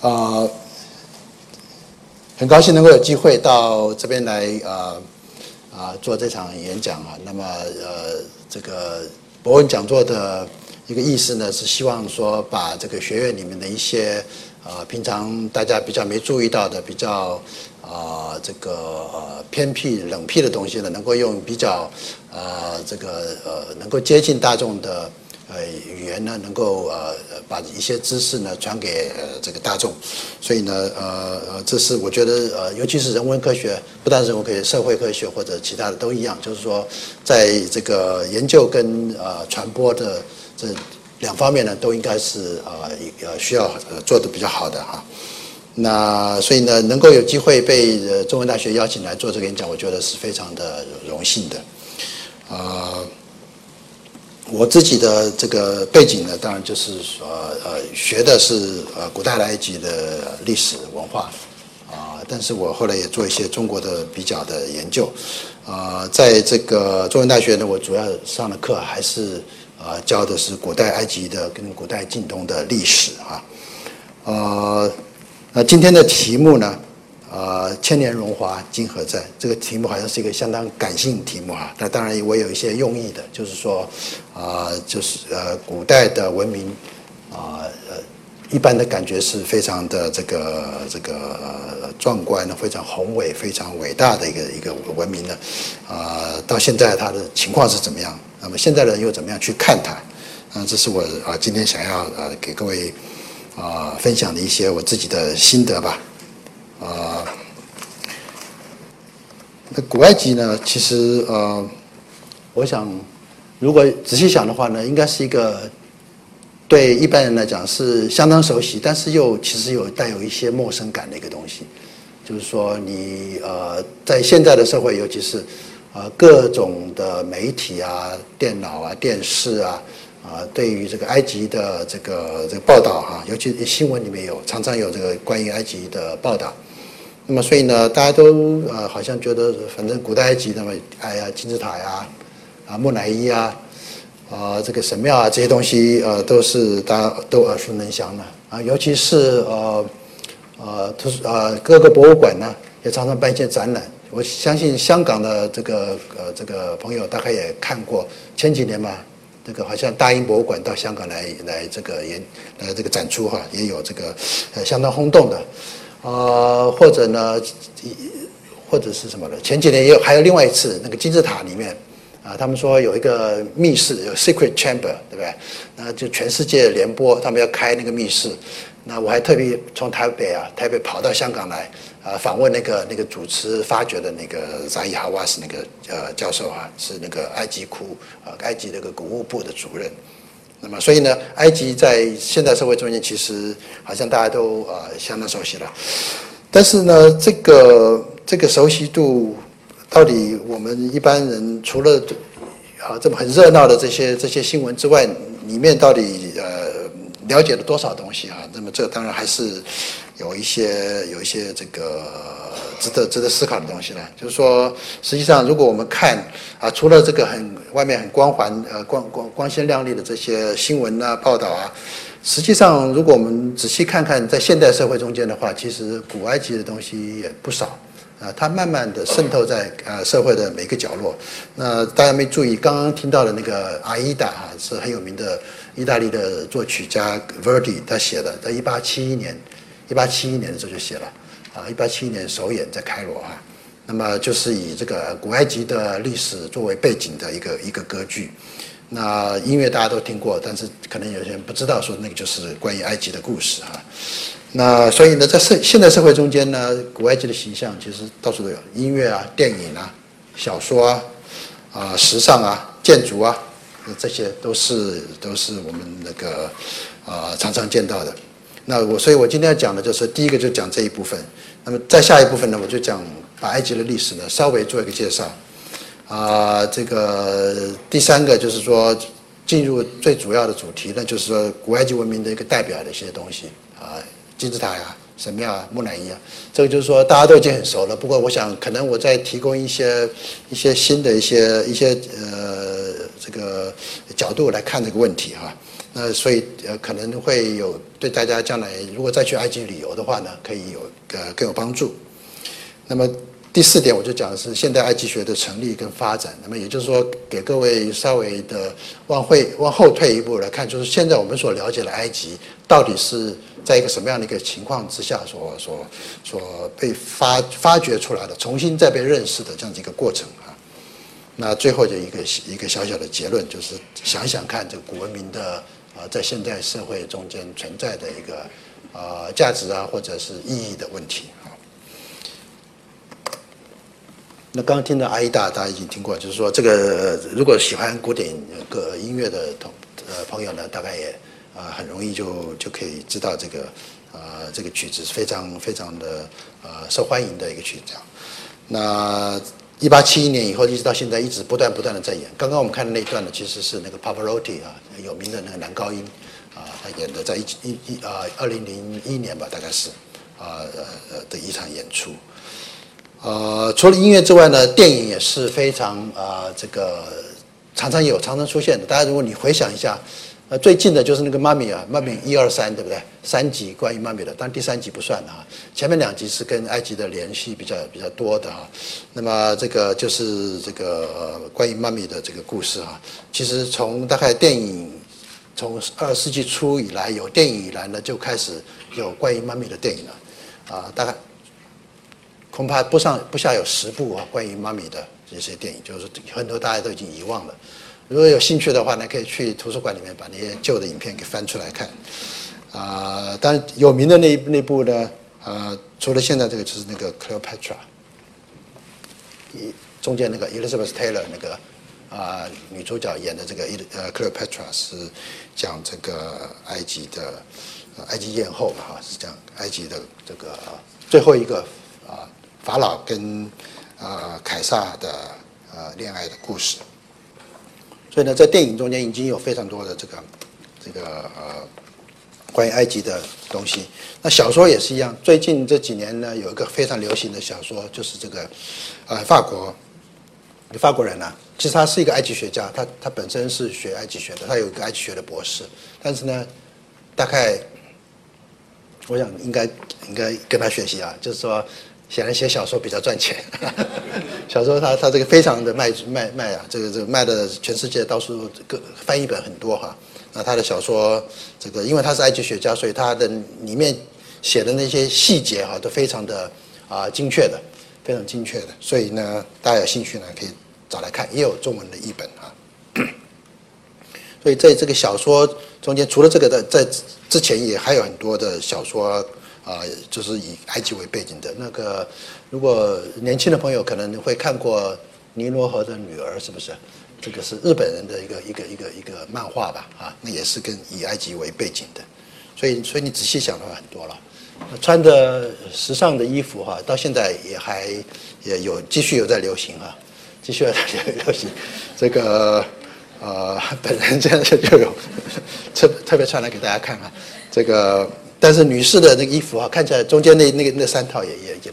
啊，很高兴能够有机会到这边来啊啊做这场演讲啊。那么呃，这个博文讲座的一个意思呢，是希望说把这个学院里面的一些啊平常大家比较没注意到的比较啊这个呃偏僻冷僻的东西呢，能够用比较啊这个呃能够接近大众的。呃，语言呢，能够呃把一些知识呢传给这个大众，所以呢，呃呃，这是我觉得呃，尤其是人文科学，不但是人文科学，社会科学或者其他的都一样，就是说，在这个研究跟呃传播的这两方面呢，都应该是呃呃需要做的比较好的哈。那所以呢，能够有机会被中文大学邀请来做这个演讲，我觉得是非常的荣幸的，啊。我自己的这个背景呢，当然就是呃呃学的是呃古代埃及的历史文化啊，但是我后来也做一些中国的比较的研究啊，在这个中文大学呢，我主要上的课还是啊教的是古代埃及的跟古代近东的历史啊，呃，那今天的题目呢？呃，千年荣华今何在？这个题目好像是一个相当感性题目啊。那当然，我有一些用意的，就是说，啊，就是呃，古代的文明，啊呃，一般的感觉是非常的这个这个壮观的非常宏伟、非常伟大的一个一个文明的。啊，到现在它的情况是怎么样？那么现在人又怎么样去看它？啊，这是我啊今天想要呃给各位啊分享的一些我自己的心得吧。啊，那古埃及呢？其实呃，我想，如果仔细想的话呢，应该是一个对一般人来讲是相当熟悉，但是又其实有带有一些陌生感的一个东西。就是说，你呃，在现在的社会，尤其是呃各种的媒体啊、电脑啊、电视啊。啊，对于这个埃及的这个这个报道哈，尤其新闻里面有常常有这个关于埃及的报道。那么，所以呢，大家都呃好像觉得，反正古代埃及那么，哎呀，金字塔呀，啊，木乃伊啊，啊，这个神庙啊，这些东西呃，都是大家都耳熟能详的啊。尤其是呃呃，图书呃各个博物馆呢，也常常办一些展览。我相信香港的这个呃这个朋友大概也看过，前几年嘛。这个好像大英博物馆到香港来来这个演呃这个展出哈，也有这个呃相当轰动的，呃或者呢，或者是什么的？前几年也有还有另外一次那个金字塔里面啊，他们说有一个密室有 secret chamber 对不对？那就全世界联播，他们要开那个密室。那我还特别从台北啊，台北跑到香港来啊，访问那个那个主持发掘的那个扎伊哈瓦斯那个呃教授啊，是那个埃及库啊，埃及那个古物部的主任。那么，所以呢，埃及在现代社会中间，其实好像大家都啊相当熟悉了。但是呢，这个这个熟悉度，到底我们一般人除了啊这么很热闹的这些这些新闻之外，里面到底呃？了解了多少东西啊？那么这当然还是有一些有一些这个值得值得思考的东西呢。就是说，实际上如果我们看啊，除了这个很外面很光环呃光光光鲜亮丽的这些新闻啊报道啊，实际上如果我们仔细看看在现代社会中间的话，其实古埃及的东西也不少啊。它慢慢的渗透在呃社会的每个角落。那大家没注意，刚刚听到的那个阿依达啊，是很有名的。意大利的作曲家 Verdi 他写的，在一八七一年，一八七一年的时候就写了，啊，一八七一年首演在开罗啊，那么就是以这个古埃及的历史作为背景的一个一个歌剧，那音乐大家都听过，但是可能有些人不知道说那个就是关于埃及的故事啊，那所以呢，在社现代社会中间呢，古埃及的形象其实到处都有，音乐啊、电影啊、小说啊、啊时尚啊、建筑啊。这些都是都是我们那个啊常常见到的。那我所以，我今天要讲的就是第一个就讲这一部分。那么再下一部分呢，我就讲把埃及的历史呢稍微做一个介绍。啊，这个第三个就是说进入最主要的主题，那就是说古埃及文明的一个代表的一些东西啊，金字塔呀。神庙啊，木乃伊啊，这个就是说大家都已经很熟了。不过我想，可能我再提供一些一些新的一些一些呃这个角度来看这个问题哈。那所以呃可能会有对大家将来如果再去埃及旅游的话呢，可以有呃更有帮助。那么第四点我就讲的是现代埃及学的成立跟发展。那么也就是说，给各位稍微的往会往后退一步来看，就是现在我们所了解的埃及到底是在一个什么样的一个情况之下所所所被发发掘出来的，重新再被认识的这样子一个过程啊。那最后就一个一个小小的结论，就是想想看这个古文明的啊，在现代社会中间存在的一个啊价值啊，或者是意义的问题啊。那刚刚听到阿依达，大家已经听过，就是说这个如果喜欢古典歌音乐的同呃朋友呢，大概也啊很容易就就可以知道这个啊这个曲子是非常非常的呃受欢迎的一个曲子。那一八七一年以后一直到现在，一直不断不断的在演。刚刚我们看的那一段呢，其实是那个 Pavarotti 啊，有名的那个男高音啊，他演的，在一一一啊二零零一年吧，大概是啊呃的一场演出。呃，除了音乐之外呢，电影也是非常啊这个常常有常常出现的。大家如果你回想一下。呃，最近的就是那个妈咪啊，妈咪一二三，对不对？三集关于妈咪的，但第三集不算啊。前面两集是跟埃及的联系比较比较多的啊。那么这个就是这个关于妈咪的这个故事啊。其实从大概电影从二十世纪初以来有电影以来呢，就开始有关于妈咪的电影了啊。大概恐怕不上不下有十部啊，关于妈咪的这些电影，就是很多大家都已经遗忘了。如果有兴趣的话呢，可以去图书馆里面把那些旧的影片给翻出来看。啊，当然有名的那那部呢，啊，除了现在这个就是那个 Cleopatra，一中间那个 Elizabeth Taylor 那个啊女主角演的这个呃 Cleopatra 是讲这个埃及的埃及艳后嘛哈，是讲埃及的这个最后一个啊法老跟啊凯撒的呃恋爱的故事。所以呢，在电影中间已经有非常多的这个这个呃关于埃及的东西。那小说也是一样，最近这几年呢，有一个非常流行的小说，就是这个呃法国法国人呢，其实他是一个埃及学家，他他本身是学埃及学的，他有一个埃及学的博士，但是呢，大概我想应该应该跟他学习啊，就是说。显然写小说比较赚钱，小说他他这个非常的卖卖卖啊，这个这个卖的全世界到处各翻译本很多哈。那他的小说这个，因为他是埃及学家，所以他的里面写的那些细节哈都非常的啊精确的，非常精确的。所以呢，大家有兴趣呢可以找来看，也有中文的译本啊。所以在这个小说中间，除了这个的，在之前也还有很多的小说。啊，就是以埃及为背景的那个，如果年轻的朋友可能会看过《尼罗河的女儿》，是不是？这个是日本人的一个一个一个一个漫画吧？啊，那也是跟以埃及为背景的。所以，所以你仔细想的话，很多了。穿的时尚的衣服哈，到现在也还也有继续有在流行啊，继续有在流 行。这个呃，本人这样就有 特特别穿来给大家看啊，这个。但是女士的那个衣服啊，看起来中间那那个那三套也也也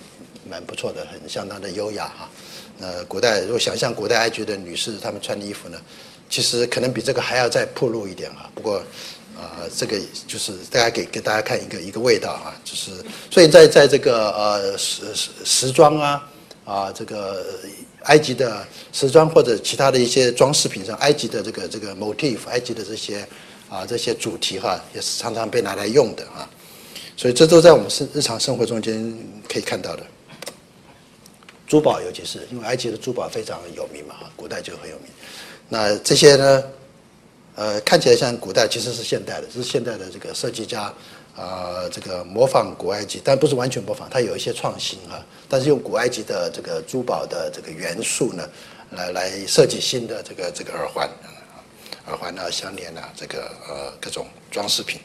蛮不错的，很相当的优雅哈。呃，古代如果想象古代埃及的女士她们穿的衣服呢，其实可能比这个还要再暴露一点啊。不过，呃，这个就是大家给给大家看一个一个味道啊，就是所以在在这个呃时时时装啊啊这个埃及的时装或者其他的一些装饰品上，埃及的这个这个 motif，埃及的这些啊这些主题哈，也是常常被拿来用的啊。所以这都在我们生日常生活中间可以看到的，珠宝尤其是因为埃及的珠宝非常有名嘛，古代就很有名。那这些呢，呃，看起来像古代，其实是现代的，是现代的这个设计家啊，这个模仿古埃及，但不是完全模仿，它有一些创新啊。但是用古埃及的这个珠宝的这个元素呢，来来设计新的这个这个耳环，耳环啊、项链啊，这个呃各种装饰品。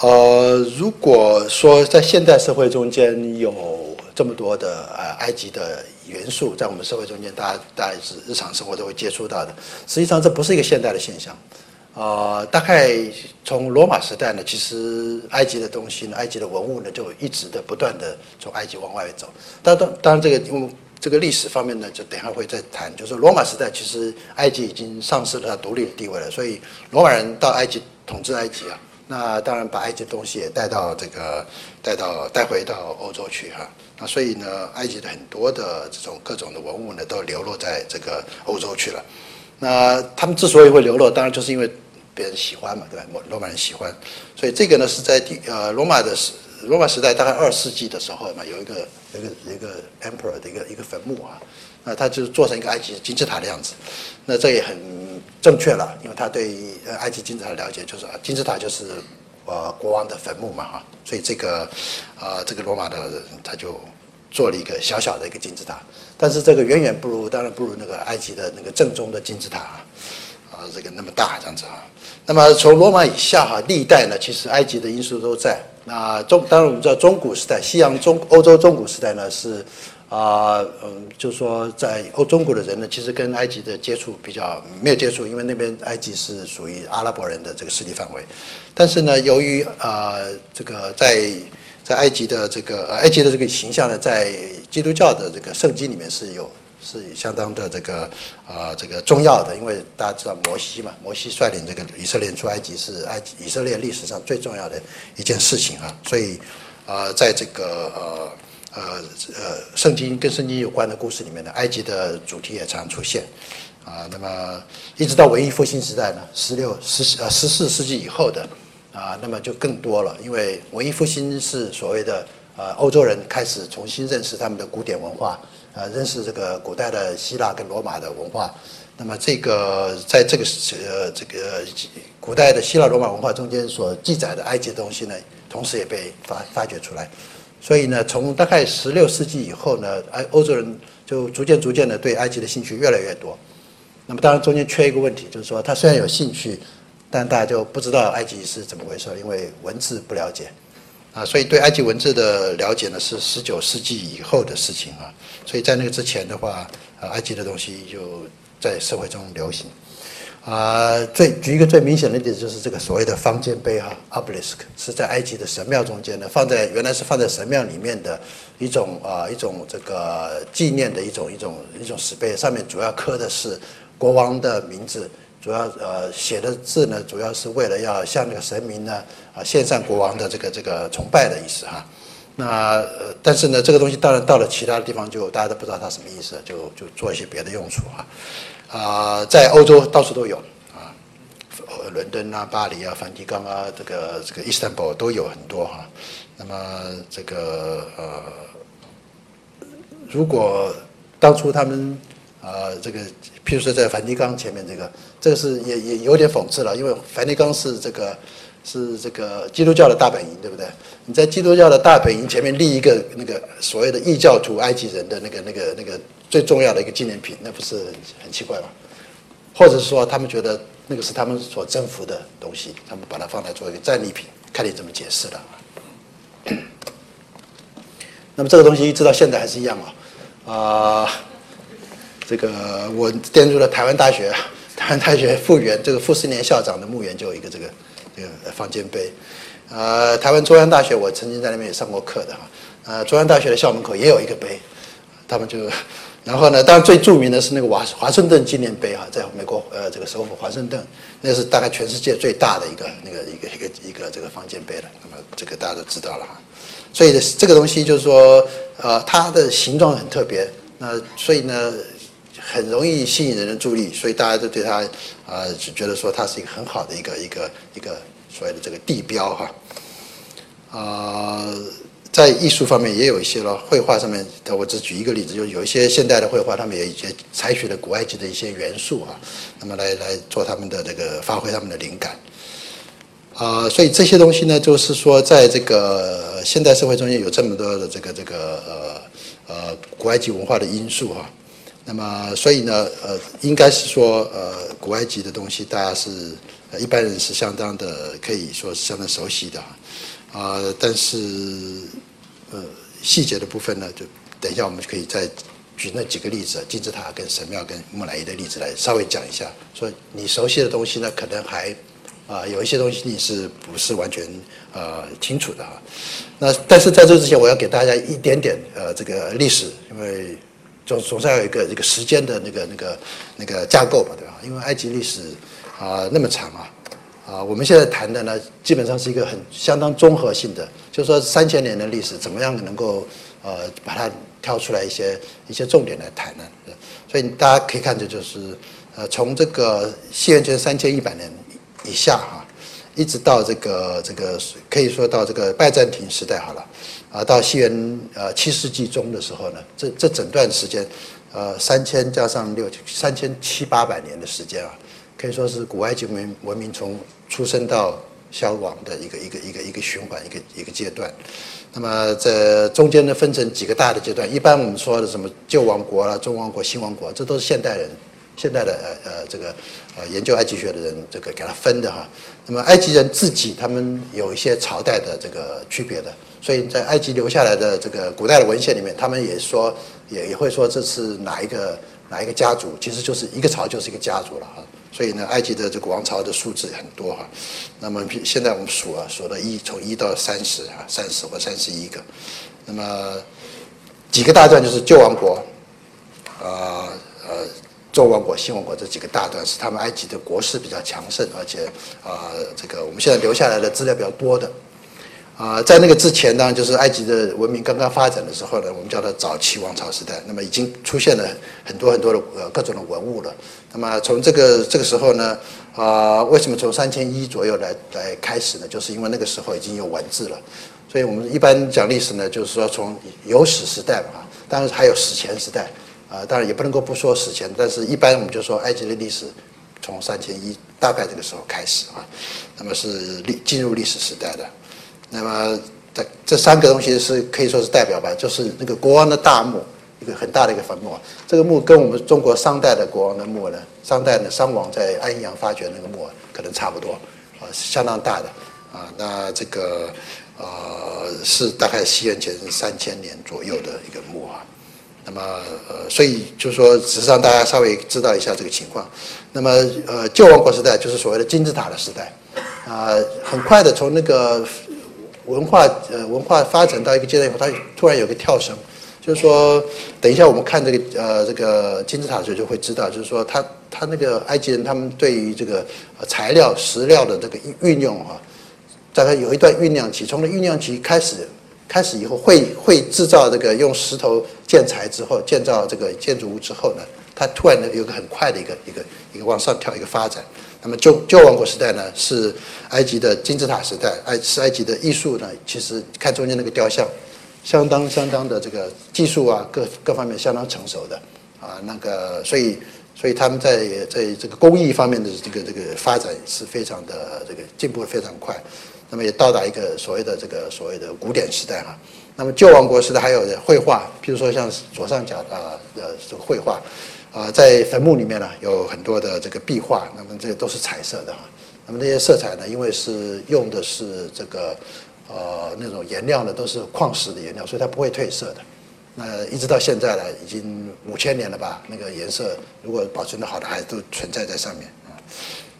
呃，如果说在现代社会中间有这么多的呃埃及的元素在我们社会中间，大家大家是日常生活都会接触到的。实际上这不是一个现代的现象，呃，大概从罗马时代呢，其实埃及的东西呢，埃及的文物呢，就一直的不断的从埃及往外走。当当当然这个因为这个历史方面呢，就等下会再谈。就是罗马时代，其实埃及已经丧失了它独立的地位了，所以罗马人到埃及统治埃及啊，那当然把埃及的东西也带到这个带到带回到欧洲去哈。那所以呢，埃及的很多的这种各种的文物呢，都流落在这个欧洲去了。那他们之所以会流落，当然就是因为别人喜欢嘛，对吧？罗罗马人喜欢，所以这个呢是在第呃罗马的时罗马时代大概二世纪的时候嘛，有一个一个一个 emperor 的一个一个坟墓啊，那他就做成一个埃及金字塔的样子，那这也很正确了，因为他对呃埃及金字塔的了解就是金字塔就是呃国王的坟墓嘛哈，所以这个啊这个罗马的他就做了一个小小的一个金字塔。但是这个远远不如，当然不如那个埃及的那个正宗的金字塔啊，啊，这个那么大这样子啊。那么从罗马以下哈，历代呢，其实埃及的因素都在。那中当然我们知道中古时代，西洋中欧洲中古时代呢是啊，嗯，就是说在欧中国的人呢，其实跟埃及的接触比较没有接触，因为那边埃及是属于阿拉伯人的这个势力范围。但是呢，由于啊，这个在在埃及的这个埃及的这个形象呢，在基督教的这个圣经里面是有是相当的这个啊这个重要的，因为大家知道摩西嘛，摩西率领这个以色列出埃及是埃及以色列历史上最重要的一件事情啊，所以啊在这个呃呃呃圣经跟圣经有关的故事里面的，埃及的主题也常出现啊，那么一直到文艺复兴时代呢，十六十呃十四世纪以后的。啊，那么就更多了，因为文艺复兴是所谓的呃欧洲人开始重新认识他们的古典文化，呃，认识这个古代的希腊跟罗马的文化。那么这个在这个呃这个古代的希腊罗马文化中间所记载的埃及东西呢，同时也被发发掘出来。所以呢，从大概十六世纪以后呢，埃欧洲人就逐渐逐渐的对埃及的兴趣越来越多。那么当然中间缺一个问题，就是说他虽然有兴趣。但大家就不知道埃及是怎么回事，因为文字不了解，啊，所以对埃及文字的了解呢是十九世纪以后的事情啊，所以在那个之前的话，埃及的东西就在社会中流行，啊，最举一个最明显的例子就是这个所谓的方尖碑哈，obelisk 是在埃及的神庙中间的，放在原来是放在神庙里面的一种啊一种这个纪念的一种一种一种石碑，上面主要刻的是国王的名字。主要呃写的字呢，主要是为了要向那个神明呢啊献上国王的这个这个崇拜的意思哈。那呃但是呢，这个东西当然到了其他地方就大家都不知道它什么意思，就就做一些别的用处哈。啊，在欧洲到处都有啊，伦敦啊、巴黎啊、梵蒂冈啊，这个这个伊斯坦堡都有很多哈。那么这个呃，如果当初他们。啊，这个，譬如说在梵蒂冈前面这个，这个是也也有点讽刺了，因为梵蒂冈是这个是这个基督教的大本营，对不对？你在基督教的大本营前面立一个那个所谓的异教徒埃及人的那个那个那个最重要的一个纪念品，那不是很奇怪吗？或者是说他们觉得那个是他们所征服的东西，他们把它放来做一个战利品，看你怎么解释了。那么这个东西一直到现在还是一样啊，啊。这个我颠入了台湾大学，台湾大学复原这个傅斯年校长的墓园就有一个这个这个方尖碑，呃，台湾中央大学我曾经在那边也上过课的哈，呃，中央大学的校门口也有一个碑，他们就，然后呢，当然最著名的是那个华华盛顿纪念碑哈，在美国呃这个首府华盛顿，那是大概全世界最大的一个那个一个一个一个这个方尖碑了，那么这个大家都知道了哈，所以这个东西就是说呃它的形状很特别，那所以呢。很容易吸引人的注意，所以大家都对它啊，就觉得说它是一个很好的一个一个一个所谓的这个地标哈。啊，在艺术方面也有一些了，绘画上面，我只举一个例子，就有一些现代的绘画，他们也也采取了古埃及的一些元素啊，那么来来做他们的这个发挥他们的灵感。啊，所以这些东西呢，就是说在这个现代社会中间有这么多的这个这个呃呃古埃及文化的因素哈。那么，所以呢，呃，应该是说，呃，古埃及的东西，大家是一般人是相当的，可以说是相当熟悉的，啊，但是，呃，细节的部分呢，就等一下我们就可以再举那几个例子，金字塔跟神庙跟木乃伊的例子来稍微讲一下，说你熟悉的东西呢，可能还啊有一些东西你是不是完全呃清楚的啊？那但是在这之前，我要给大家一点点呃这个历史，因为。总总是要有一个这个时间的那个那个那个架构嘛，对吧？因为埃及历史啊那么长啊，啊，我们现在谈的呢，基本上是一个很相当综合性的，就是说三千年的历史怎么样能够呃把它挑出来一些一些重点来谈呢？所以大家可以看着就是呃从这个西元前三千一百年以下哈。一直到这个这个可以说到这个拜占庭时代好了，啊，到西元呃七世纪中的时候呢，这这整段时间，呃三千加上六三千七八百年的时间啊，可以说是古埃及文文明从出生到消亡的一个一个一个一个循环一个一个阶段。那么这中间呢分成几个大的阶段，一般我们说的什么旧王国啊、中王国、新王国，这都是现代人。现代的呃呃这个呃研究埃及学的人，这个给他分的哈。那么埃及人自己他们有一些朝代的这个区别的，所以在埃及留下来的这个古代的文献里面，他们也说也也会说这是哪一个哪一个家族，其实就是一个朝就是一个家族了哈。所以呢，埃及的这个王朝的数字很多哈。那么现在我们数啊，数到一从一到三十啊，三十或三十一个。那么几个大段就是旧王国，啊呃。周王国、新王国这几个大段是他们埃及的国势比较强盛，而且啊，这个我们现在留下来的资料比较多的啊，在那个之前呢，就是埃及的文明刚刚发展的时候呢，我们叫它早期王朝时代。那么已经出现了很多很多的呃各种的文物了。那么从这个这个时候呢，啊，为什么从三千一左右来来开始呢？就是因为那个时候已经有文字了。所以我们一般讲历史呢，就是说从有史时代嘛，当然还有史前时代。啊，当然也不能够不说史前，但是一般我们就说埃及的历史从三千一大概这个时候开始啊，那么是历进入历史时代的。那么这这三个东西是可以说是代表吧，就是那个国王的大墓，一个很大的一个坟墓。这个墓跟我们中国商代的国王的墓呢，商代的商王在安阳发掘那个墓可能差不多啊，相当大的啊。那这个呃是大概西元前三千年左右的一个墓啊。那么，呃，所以就是说，只是让大家稍微知道一下这个情况。那么，呃，旧王国时代就是所谓的金字塔的时代，啊，很快的从那个文化呃文化发展到一个阶段以后，它突然有个跳升，就是说，等一下我们看这个呃这个金字塔的时候就会知道，就是说，他他那个埃及人他们对于这个材料石料的这个运用啊，大概有一段酝酿期，从那酝酿期开始。开始以后会会制造这个用石头建材之后建造这个建筑物之后呢，它突然呢有个很快的一个一个一个往上跳一个发展。那么旧旧王国时代呢是埃及的金字塔时代，埃是埃及的艺术呢，其实看中间那个雕像，相当相当的这个技术啊各各方面相当成熟的啊那个所以所以他们在在这个工艺方面的这个这个发展是非常的这个进步非常快。那么也到达一个所谓的这个所谓的古典时代哈。那么旧王国时代还有绘画，譬如说像左上角啊呃这个绘画，啊在坟墓里面呢有很多的这个壁画，那么这个都是彩色的哈。那么这些色彩呢，因为是用的是这个呃那种颜料呢，都是矿石的颜料，所以它不会褪色的。那一直到现在呢，已经五千年了吧，那个颜色如果保存的好的，还都存在在上面啊。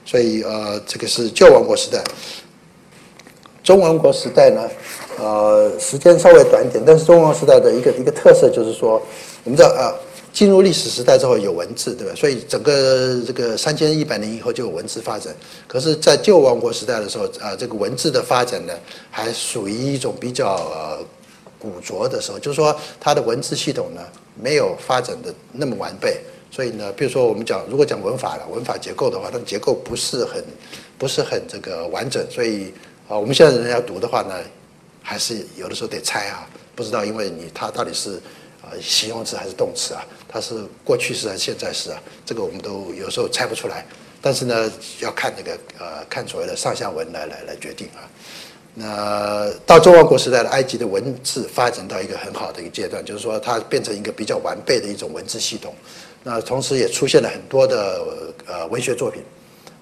所以呃这个是旧王国时代。中王国时代呢，呃，时间稍微短一点，但是中王时代的一个一个特色就是说，我们知道啊，进入历史时代之后有文字，对吧？所以整个这个三千一百年以后就有文字发展。可是，在旧王国时代的时候啊，这个文字的发展呢，还属于一种比较呃古拙的时候，就是说它的文字系统呢没有发展的那么完备。所以呢，比如说我们讲，如果讲文法了，文法结构的话，它的结构不是很不是很这个完整，所以。啊，我们现在人要读的话呢，还是有的时候得猜啊，不知道，因为你它到底是啊形容词还是动词啊，它是过去式还是现在式啊，这个我们都有时候猜不出来。但是呢，要看那个呃，看所谓的上下文来来来决定啊。那到周王国时代的埃及的文字发展到一个很好的一个阶段，就是说它变成一个比较完备的一种文字系统。那同时也出现了很多的呃文学作品。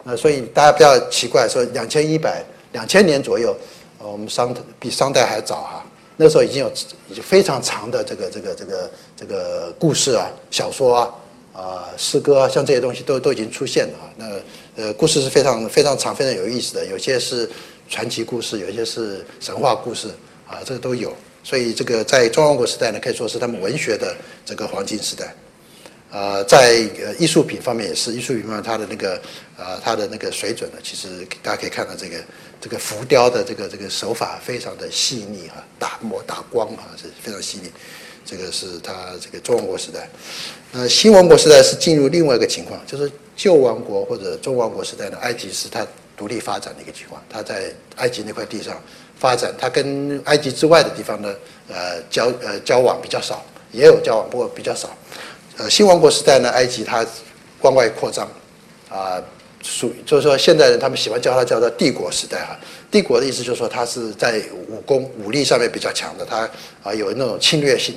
那所以大家不要奇怪说两千一百。两千年左右，我们商比商代还早哈。那时候已经有已经非常长的这个这个这个这个故事啊、小说啊、啊诗歌啊，像这些东西都都已经出现了啊。那呃，故事是非常非常长、非常有意思的，有些是传奇故事，有些是神话故事啊，这个都有所以这个在中王国时代呢，可以说是他们文学的这个黄金时代。呃，在呃艺术品方面也是，艺术品方面它的那个呃它的那个水准呢，其实大家可以看到这个这个浮雕的这个这个手法非常的细腻哈，打磨打光啊是非常细腻。这个是它这个中王国时代。呃，新王国时代是进入另外一个情况，就是旧王国或者中王国时代的埃及是它独立发展的一个情况，它在埃及那块地上发展，它跟埃及之外的地方呢，呃交呃交往比较少，也有交往，不过比较少。呃，新王国时代呢，埃及它关外扩张，啊，属就是说现在人他们喜欢叫它叫做帝国时代哈。帝国的意思就是说它是在武功武力上面比较强的，它啊有那种侵略性，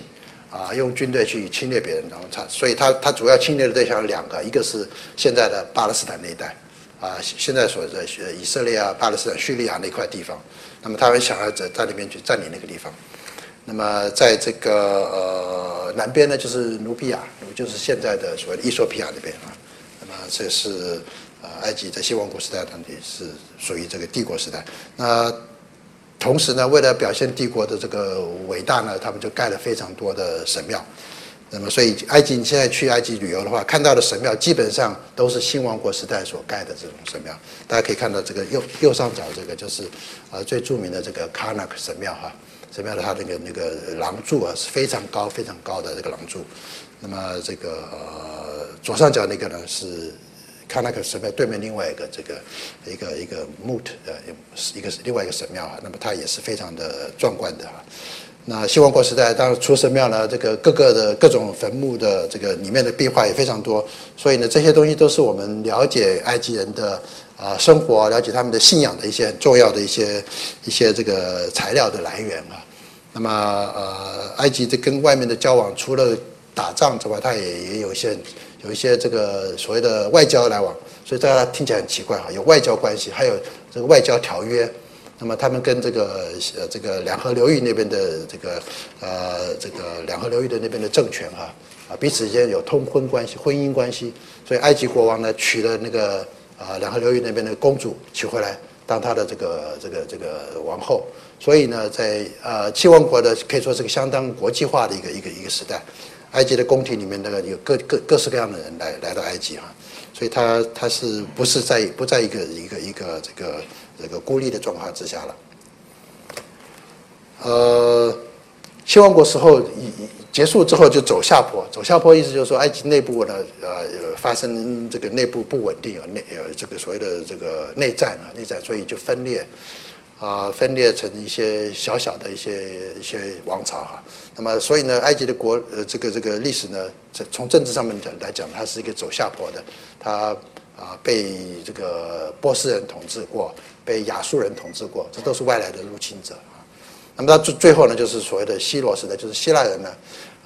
啊用军队去侵略别人，然后它所以它它主要侵略的对象有两个，一个是现在的巴勒斯坦那一带，啊现在所在以色列啊、巴勒斯坦、叙利亚那块地方，那么他们想要在在里面去占领那个地方。那么在这个呃南边呢，就是努比亚，就是现在的所谓的伊索比亚那边啊。那么这是埃及在新王国时代，它也是属于这个帝国时代。那同时呢，为了表现帝国的这个伟大呢，他们就盖了非常多的神庙。那么所以埃及你现在去埃及旅游的话，看到的神庙基本上都是新王国时代所盖的这种神庙。大家可以看到这个右右上角这个就是呃最著名的这个卡纳克神庙哈。神庙的它那个那个廊柱啊是非常高非常高的这个廊柱，那么这个左上角那个呢是看那个神庙对面另外一个这个一个一个木头呃一个是另外一个神庙啊，那么它也是非常的壮观的啊。那新王国时代，当然除神庙呢，这个各个的各种坟墓的这个里面的壁画也非常多，所以呢这些东西都是我们了解埃及人的。啊，生活了解他们的信仰的一些很重要的一些一些这个材料的来源啊。那么呃，埃及这跟外面的交往，除了打仗之外，它也也有一些有一些这个所谓的外交来往。所以大家听起来很奇怪哈，有外交关系，还有这个外交条约。那么他们跟这个呃这个两河流域那边的这个呃这个两河流域的那边的政权哈啊彼此之间有通婚关系、婚姻关系。所以埃及国王呢娶了那个。啊，两河流域那边的公主娶回来当他的这个这个这个王后，所以呢，在呃七王国的可以说是个相当国际化的一个一个一个时代。埃及的宫廷里面那个有各各各式各样的人来来到埃及哈，所以他他是不是在不在一个一个一个这个这个孤立的状况之下了？呃，七王国时候以。结束之后就走下坡，走下坡意思就是说埃及内部呢，呃，发生这个内部不稳定啊，内呃这个所谓的这个内战啊，内战，所以就分裂，啊，分裂成一些小小的一些一些王朝哈。那么所以呢，埃及的国呃这个这个历史呢，从政治上面讲来讲，它是一个走下坡的，它啊被这个波斯人统治过，被亚述人统治过，这都是外来的入侵者啊。那么到最最后呢，就是所谓的希罗时代，就是希腊人呢。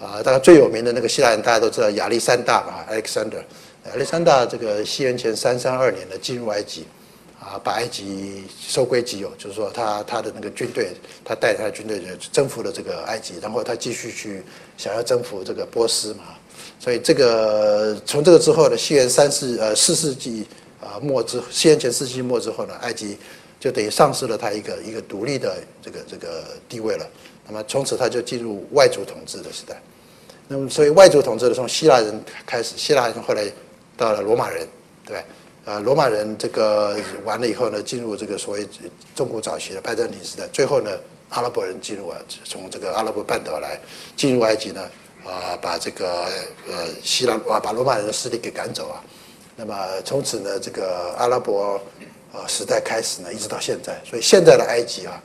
啊，大概最有名的那个希腊人，大家都知道亚历山大吧？Alexander，亚历山大这个西元前三三二年呢进入埃及，啊，把埃及收归己有，就是说他他的那个军队，他带他的军队就征服了这个埃及，然后他继续去想要征服这个波斯嘛。所以这个从这个之后呢，西元三世呃四世纪啊末之西元前四世纪末之后呢，埃及就等于丧失了他一个一个独立的这个这个地位了。那么从此他就进入外族统治的时代。那么，所以外族统治的从希腊人开始，希腊人后来到了罗马人，对呃？罗马人这个完了以后呢，进入这个所谓中国早期的拜占庭时代。最后呢，阿拉伯人进入啊，从这个阿拉伯半岛来进入埃及呢，啊，把这个呃希腊啊把罗马人的势力给赶走啊。那么从此呢，这个阿拉伯啊时代开始呢，一直到现在。所以现在的埃及啊，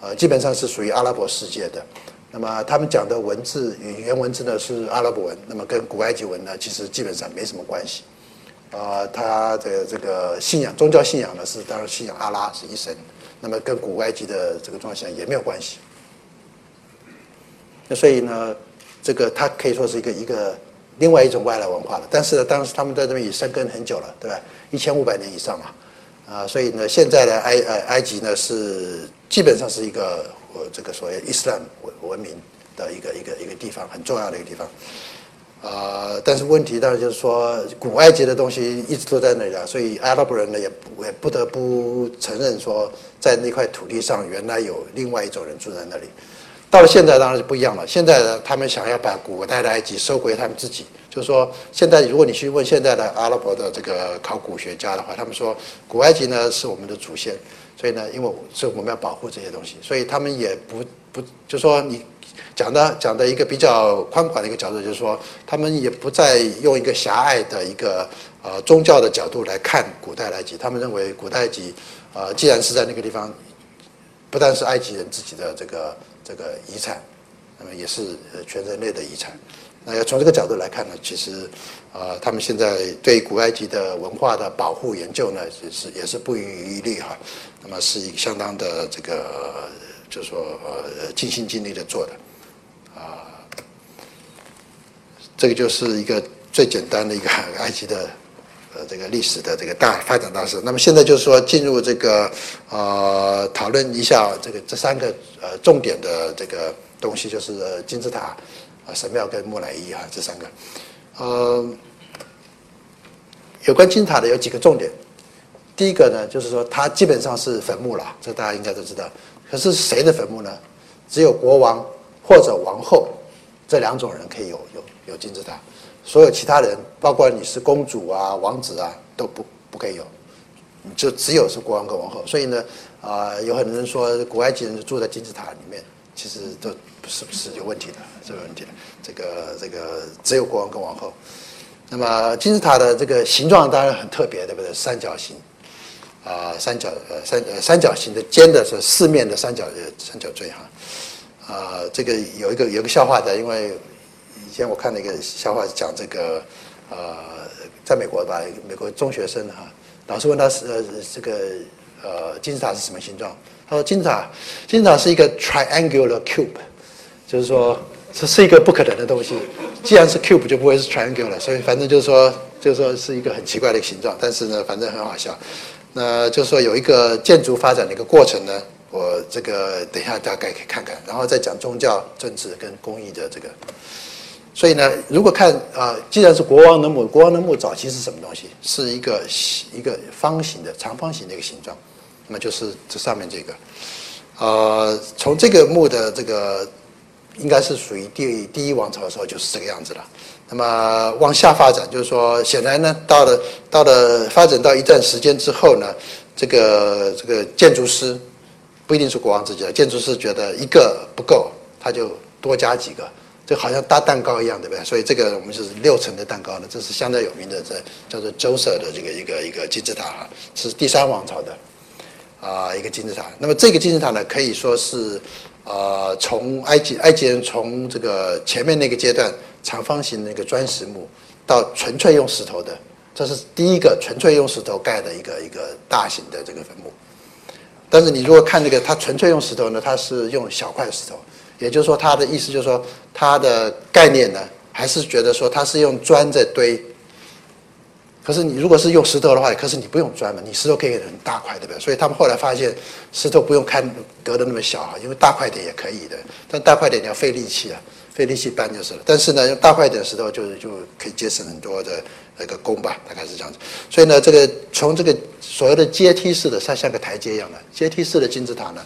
呃，基本上是属于阿拉伯世界的。那么他们讲的文字语言文字呢是阿拉伯文，那么跟古埃及文呢其实基本上没什么关系。啊，他的这个信仰宗教信仰呢是当然信仰阿拉是一神，那么跟古埃及的这个宗教也没有关系。那所以呢，这个它可以说是一个一个另外一种外来文化了。但是呢，当时他们在这边也生根很久了，对吧？一千五百年以上嘛。啊，所以呢，现在的埃呃埃及呢是基本上是一个呃。这个所谓伊斯兰文文明的一个一个一个地方，很重要的一个地方，啊，但是问题当然就是说，古埃及的东西一直都在那里啊，所以阿拉伯人呢也也不得不承认说，在那块土地上原来有另外一种人住在那里。到了现在当然是不一样了。现在呢，他们想要把古代的埃及收回他们自己，就是说，现在如果你去问现在的阿拉伯的这个考古学家的话，他们说古埃及呢是我们的祖先，所以呢，因为是我们要保护这些东西，所以他们也不不就说你讲的讲的一个比较宽广的一个角度，就是说他们也不再用一个狭隘的一个呃宗教的角度来看古代埃及，他们认为古代埃及呃既然是在那个地方，不但是埃及人自己的这个。这个遗产，那么也是全人类的遗产。那要从这个角度来看呢，其实，呃，他们现在对古埃及的文化的保护研究呢，也是也是不遗余力哈。那么是一个相当的这个，就是说呃尽心尽力的做的，啊，这个就是一个最简单的一个 埃及的。呃，这个历史的这个大发展大事，那么现在就是说进入这个呃讨论一下这个这三个呃重点的这个东西，就是金字塔、啊神庙跟木乃伊啊这三个。呃，有关金字塔的有几个重点，第一个呢就是说它基本上是坟墓了，这大家应该都知道。可是谁的坟墓呢？只有国王或者王后这两种人可以有有有金字塔。所有其他人，包括你是公主啊、王子啊，都不不可以有，你就只有是国王跟王后。所以呢，啊，有很多人说古埃及人住在金字塔里面，其实都不是不是有问题的，是有问题的。这个这个只有国王跟王后。那么金字塔的这个形状当然很特别，对不对？三角形，啊，三角呃三呃三角形的尖的是四面的三角呃三角锥哈，啊，这个有一个有个笑话的，因为。以前我看了一个笑话，讲这个，呃，在美国吧，美国中学生哈，老师问他是呃这个呃金字塔是什么形状？他说金字塔金字塔是一个 triangular cube，就是说这是一个不可能的东西。既然是 cube 就不会是 triangular，所以反正就是说就是说是一个很奇怪的形状。但是呢，反正很好笑。那就是说有一个建筑发展的一个过程呢，我这个等一下大概可以看看，然后再讲宗教、政治跟公益的这个。所以呢，如果看啊，既然是国王的墓，国王的墓早期是什么东西？是一个一个方形的长方形的一个形状，那么就是这上面这个，呃，从这个墓的这个应该是属于第第一王朝的时候就是这个样子了。那么往下发展，就是说，显然呢，到了到了发展到一段时间之后呢，这个这个建筑师不一定是国王自己的，建筑师觉得一个不够，他就多加几个。就好像搭蛋糕一样，对不对？所以这个我们就是六层的蛋糕呢，这是相当有名的，这叫做周舍的这个一个一个金字塔，是第三王朝的啊一个金字塔。那么这个金字塔呢，可以说是呃从埃及埃及人从这个前面那个阶段长方形那个砖石墓，到纯粹用石头的，这是第一个纯粹用石头盖的一个一个大型的这个坟墓。但是你如果看那个它纯粹用石头呢，它是用小块石头。也就是说，他的意思就是说，他的概念呢，还是觉得说他是用砖在堆。可是你如果是用石头的话，可是你不用砖嘛，你石头可以很大块，对不对？所以他们后来发现，石头不用看隔的那么小啊，因为大块点也可以的，但大块点你要费力气啊，费力气搬就是了。但是呢，用大块点石头就是就可以节省很多的那个工吧，大概是这样子。所以呢，这个从这个所谓的阶梯式的，它像个台阶一样的阶梯式的金字塔呢，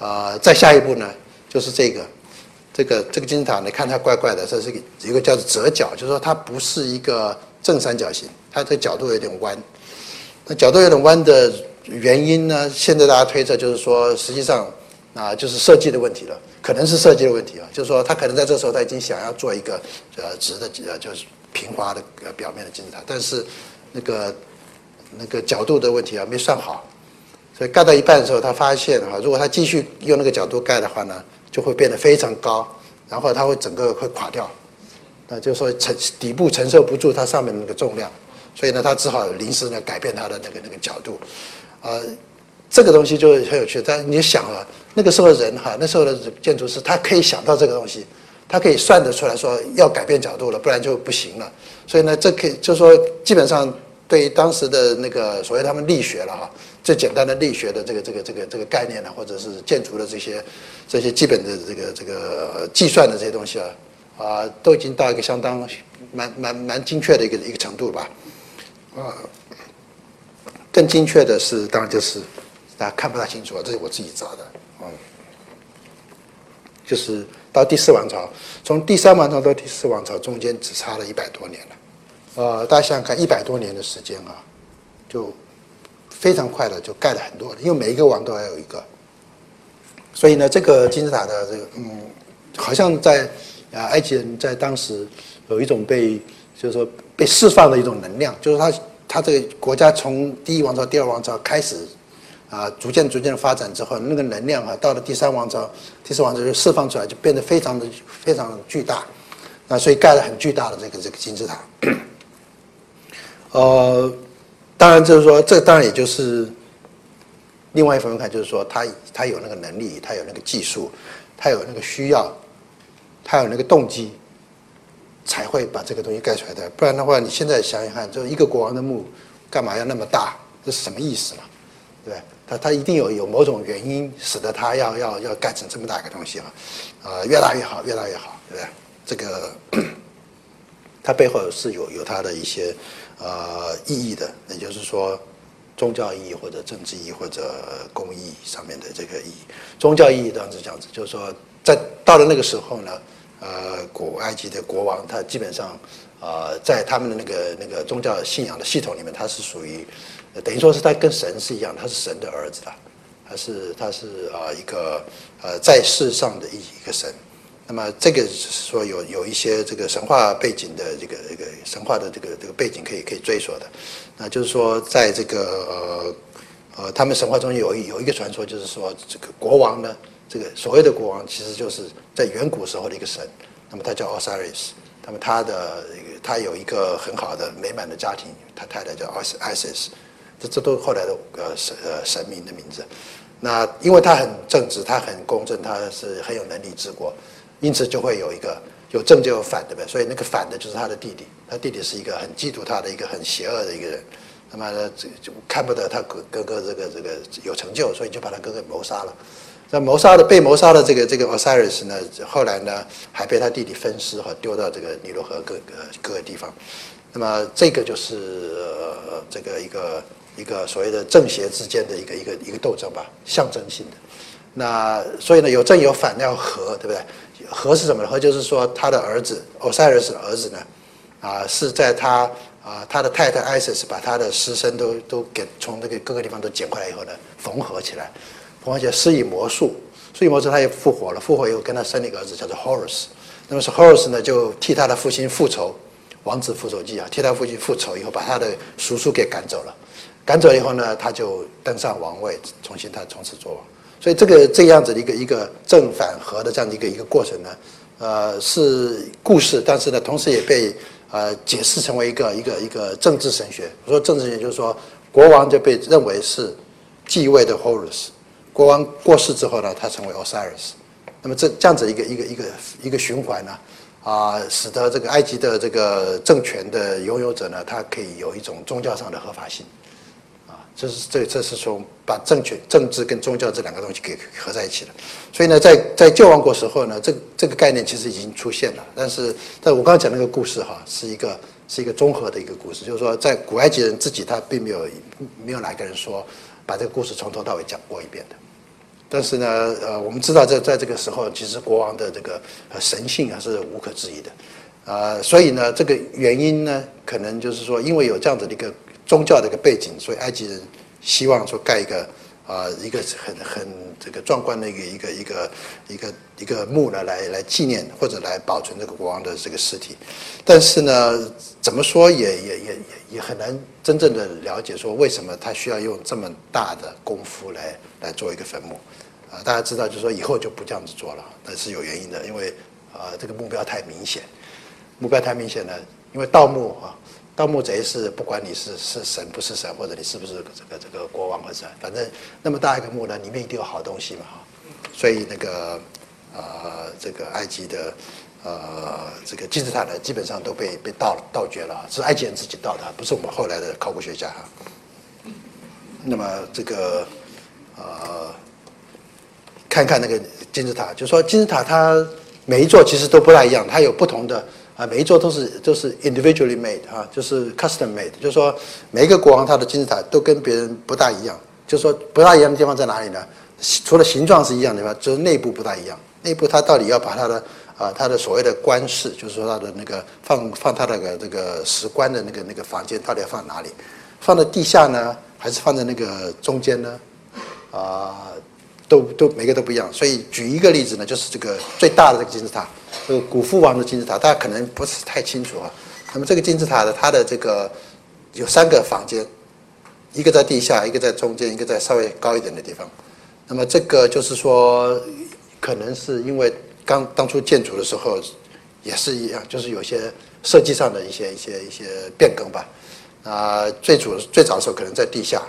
啊，再下一步呢？就是这个，这个这个金字塔，你看它怪怪的，这是个一个叫做折角，就是说它不是一个正三角形，它的角度有点弯。那角度有点弯的原因呢？现在大家推测就是说，实际上啊，就是设计的问题了，可能是设计的问题啊，就是说他可能在这时候他已经想要做一个呃直的呃就是平滑的呃表面的金字塔，但是那个那个角度的问题啊没算好。所以盖到一半的时候，他发现哈，如果他继续用那个角度盖的话呢，就会变得非常高，然后它会整个会垮掉，那就是说承底部承受不住它上面那个重量，所以呢，他只好临时呢改变他的那个那个角度，呃，这个东西就很有趣。但你想啊，那个时候人哈，那时候的建筑师他可以想到这个东西，他可以算得出来说要改变角度了，不然就不行了。所以呢，这可以就是说基本上对于当时的那个所谓他们力学了哈。最简单的力学的这个这个这个这个概念呢，或者是建筑的这些这些基本的这个这个计算的这些东西啊，啊，都已经到一个相当蛮蛮蛮精确的一个一个程度吧，啊，更精确的是当然就是大家看不大清楚啊，这是我自己找的，嗯，就是到第四王朝，从第三王朝到第四王朝中间只差了一百多年了。呃，大家想想看，一百多年的时间啊，就非常快的就盖了很多，因为每一个王都要有一个。所以呢，这个金字塔的这个嗯，好像在啊，埃及人在当时有一种被就是说被释放的一种能量，就是他他这个国家从第一王朝、第二王朝开始啊，逐渐逐渐的发展之后，那个能量啊，到了第三王朝、第四王朝就释放出来，就变得非常的非常巨大。那所以盖了很巨大的这个这个金字塔。呃，当然就是说，这当然也就是另外一方面看，就是说他他有那个能力，他有那个技术，他有那个需要，他有那个动机，才会把这个东西盖出来的。不然的话，你现在想想看，就一个国王的墓，干嘛要那么大？这是什么意思嘛？对他他一定有有某种原因，使得他要要要盖成这么大一个东西啊！呃，越大越好，越大越好，对不对？这个 它背后是有有它的一些。呃，意义的，也就是说，宗教意义或者政治意义或者公益上面的这个意义。宗教意义当然是这样子，就是说，在到了那个时候呢，呃，古埃及的国王他基本上，呃，在他们的那个那个宗教信仰的系统里面，他是属于，等于说是他跟神是一样，他是神的儿子了，他是他是啊一个呃在世上的一一个神。那么这个是说有有一些这个神话背景的这个这个神话的这个这个背景可以可以追溯的，那就是说在这个呃呃他们神话中有一有一个传说，就是说这个国王呢，这个所谓的国王其实就是在远古时候的一个神，那么他叫 Osiris，那么他的他有一个很好的美满的家庭，他太太叫 Isis，这这都后来的呃神呃神明的名字，那因为他很正直，他很公正，他是很有能力治国。因此就会有一个有正就有反，的呗？所以那个反的就是他的弟弟，他弟弟是一个很嫉妒他的一个很邪恶的一个人，那么呢，这就看不得他哥哥哥这个这个有成就，所以就把他哥哥谋杀了。那谋杀的被谋杀的这个这个 Osiris 呢，后来呢还被他弟弟分尸和丢到这个尼罗河各个各个地方。那么这个就是这个一个一个所谓的正邪之间的一个一个一个斗争吧，象征性的。那所以呢，有正有反，要和，对不对？和是什么呢？和就是说，他的儿子 Osiris 的儿子呢，啊，是在他啊，他的太太 Isis 把他的尸身都都给从那个各个地方都捡回来以后呢，缝合起来，缝合起来施以魔术，施以魔术，他也复活了。复活以后，跟他生了一个儿子，叫做 Horus。那么是 Horus 呢，就替他的父亲复仇，王子复仇记啊，替他父亲复仇以后，把他的叔叔给赶走了。赶走以后呢，他就登上王位，重新他从此做王。所以这个这样子的一个一个正反合的这样的一个一个过程呢，呃，是故事，但是呢，同时也被呃解释成为一个一个一个政治神学。我说政治神学就是说，国王就被认为是继位的 Horus，国王过世之后呢，他成为 Osiris。那么这这样子一个一个一个一个循环呢，啊，使得这个埃及的这个政权的拥有者呢，他可以有一种宗教上的合法性。啊这是这这是从把政权、政治跟宗教这两个东西给合在一起了，所以呢，在在旧王国时候呢，这这个概念其实已经出现了。但是，在我刚刚讲那个故事哈，是一个是一个综合的一个故事，就是说，在古埃及人自己他并没有没有哪个人说把这个故事从头到尾讲过一遍的。但是呢，呃，我们知道在在这个时候，其实国王的这个神性啊是无可置疑的，啊，所以呢，这个原因呢，可能就是说，因为有这样子的一个。宗教的一个背景，所以埃及人希望说盖一个啊一个很很这个壮观的一个一个一个一个一个墓呢，来来纪念或者来保存这个国王的这个尸体。但是呢，怎么说也也也也也很难真正的了解说为什么他需要用这么大的功夫来来做一个坟墓啊？大家知道，就是说以后就不这样子做了，那是有原因的，因为啊这个目标太明显，目标太明显了，因为盗墓啊。盗墓贼是不管你是是神不是神，或者你是不是这个这个国王或者反正那么大一个墓呢，里面一定有好东西嘛哈。所以那个呃这个埃及的呃这个金字塔呢，基本上都被被盗盗掘了，是埃及人自己盗的，不是我们后来的考古学家哈。那么这个呃看看那个金字塔，就说金字塔它每一座其实都不大一样，它有不同的。啊，每一座都是都是 individually made 啊，就是 custom made，就是说每一个国王他的金字塔都跟别人不大一样。就是说不大一样的地方在哪里呢？除了形状是一样的话，就是内部不大一样。内部它到底要把它的啊，它的所谓的官室，就是说它的那个放放它那个这个石棺的那个那个房间，到底要放哪里？放在地下呢，还是放在那个中间呢？啊，都都每个都不一样。所以举一个例子呢，就是这个最大的这个金字塔，这个古父王的金字塔，大家可能不是太清楚啊。那么这个金字塔的它的这个有三个房间，一个在地下，一个在中间，一个在稍微高一点的地方。那么这个就是说，可能是因为。刚当初建筑的时候也是一样，就是有些设计上的一些一些一些变更吧。啊，最主最早的时候可能在地下，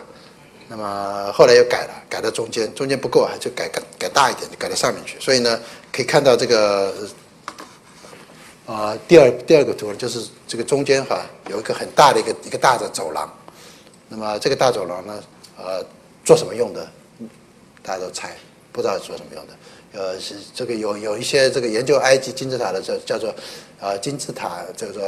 那么后来又改了，改到中间，中间不够，还就改改改大一点，改到上面去。所以呢，可以看到这个啊，第二第二个图就是这个中间哈有一个很大的一个一个大的走廊。那么这个大走廊呢，呃，做什么用的？大家都猜，不知道做什么用的。呃，是这个有有一些这个研究埃及金字塔的叫叫做，啊金字塔叫做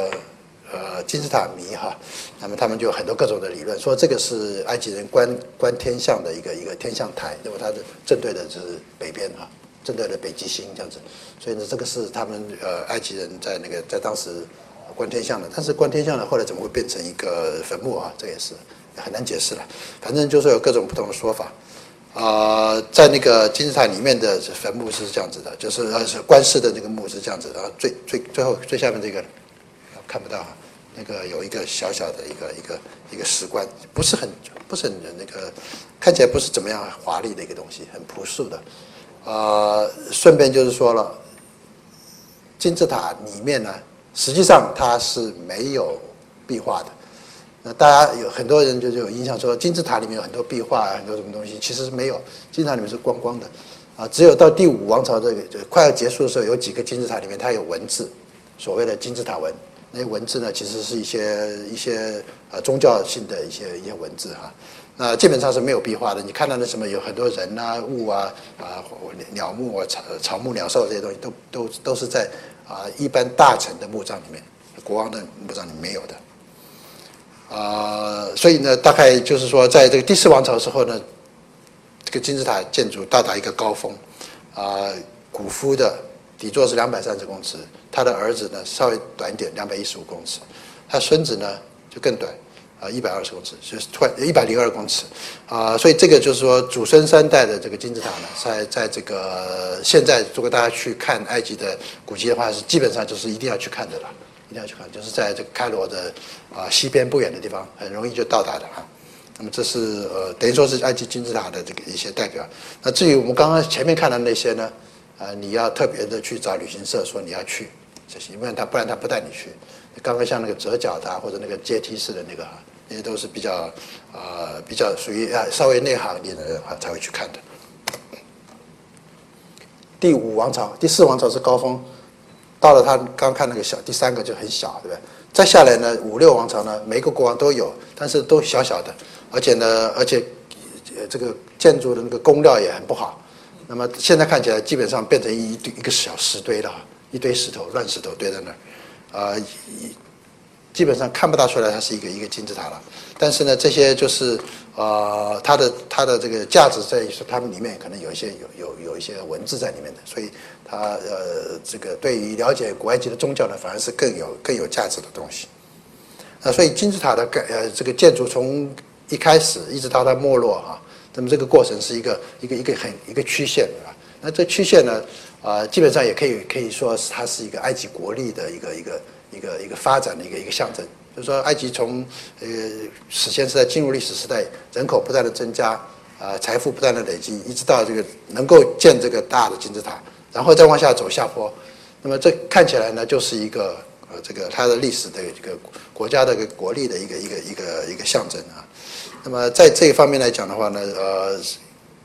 呃金字塔迷哈，那么他们就很多各种的理论，说这个是埃及人观观天象的一个一个天象台，那么它的正对的就是北边哈，正对的北极星这样子，所以呢这个是他们呃埃及人在那个在当时观天象的，但是观天象呢后来怎么会变成一个坟墓啊？这也是很难解释了，反正就是有各种不同的说法。啊，在那个金字塔里面的坟墓是这样子的，就是呃是官式的那个墓是这样子的，最最最后最下面这个看不到，那个有一个小小的一个一个一个石棺，不是很不是很那个看起来不是怎么样华丽的一个东西，很朴素的。啊，顺便就是说了，金字塔里面呢，实际上它是没有壁画的。那大家有很多人就就有印象说金字塔里面有很多壁画，很多什么东西，其实是没有，金字塔里面是光光的，啊，只有到第五王朝这个就快要结束的时候，有几个金字塔里面它有文字，所谓的金字塔文，那些文字呢，其实是一些一些呃宗教性的一些一些文字哈，那基本上是没有壁画的。你看到那什么有很多人啊、物啊、啊鸟木啊、草草木鸟兽这些东西，都都都是在啊一般大臣的墓葬里面，国王的墓葬里没有的。啊，所以呢，大概就是说，在这个第四王朝时候呢，这个金字塔建筑到达一个高峰，啊，古夫的底座是两百三十公尺，他的儿子呢稍微短一点，两百一十五公尺，他孙子呢就更短，啊，一百二十公尺，就是突然一百零二公尺，啊，所以这个就是说祖孙三代的这个金字塔呢，在在这个现在如果大家去看埃及的古迹的话，是基本上就是一定要去看的了。一定要去看，就是在这个开罗的啊西边不远的地方，很容易就到达的哈。那么这是呃等于说是埃及金字塔的这个一些代表。那至于我们刚刚前面看的那些呢，啊你要特别的去找旅行社说你要去这些，因为他不然他不带你去。刚刚像那个折角塔或者那个阶梯式的那个哈，那些都是比较啊比较属于啊稍微内行一点的人啊才会去看的。第五王朝，第四王朝是高峰。到了他刚看那个小，第三个就很小，对不对？再下来呢，五六王朝呢，每个国王都有，但是都小小的，而且呢，而且这个建筑的那个工料也很不好。那么现在看起来，基本上变成一堆一个小石堆了，一堆石头，乱石头堆在那儿，啊，基本上看不大出来它是一个一个金字塔了。但是呢，这些就是呃，它的它的这个价值在于说，它们里面可能有一些有有有一些文字在里面的，所以它呃，这个对于了解古埃及的宗教呢，反而是更有更有价值的东西。那所以金字塔的改呃这个建筑从一开始一直到它没落啊，那么这个过程是一个一个一个很一个曲线啊。那这曲线呢，啊，基本上也可以可以说是它是一个埃及国力的一个一个一个一个发展的一个一个象征。就是说，埃及从呃史前时代进入历史时代，人口不断的增加，啊，财富不断的累积，一直到这个能够建这个大的金字塔，然后再往下走下坡，那么这看起来呢，就是一个呃这个它的历史的一个国家的一个国力的一个一个一个一个象征啊。那么在这一方面来讲的话呢，呃，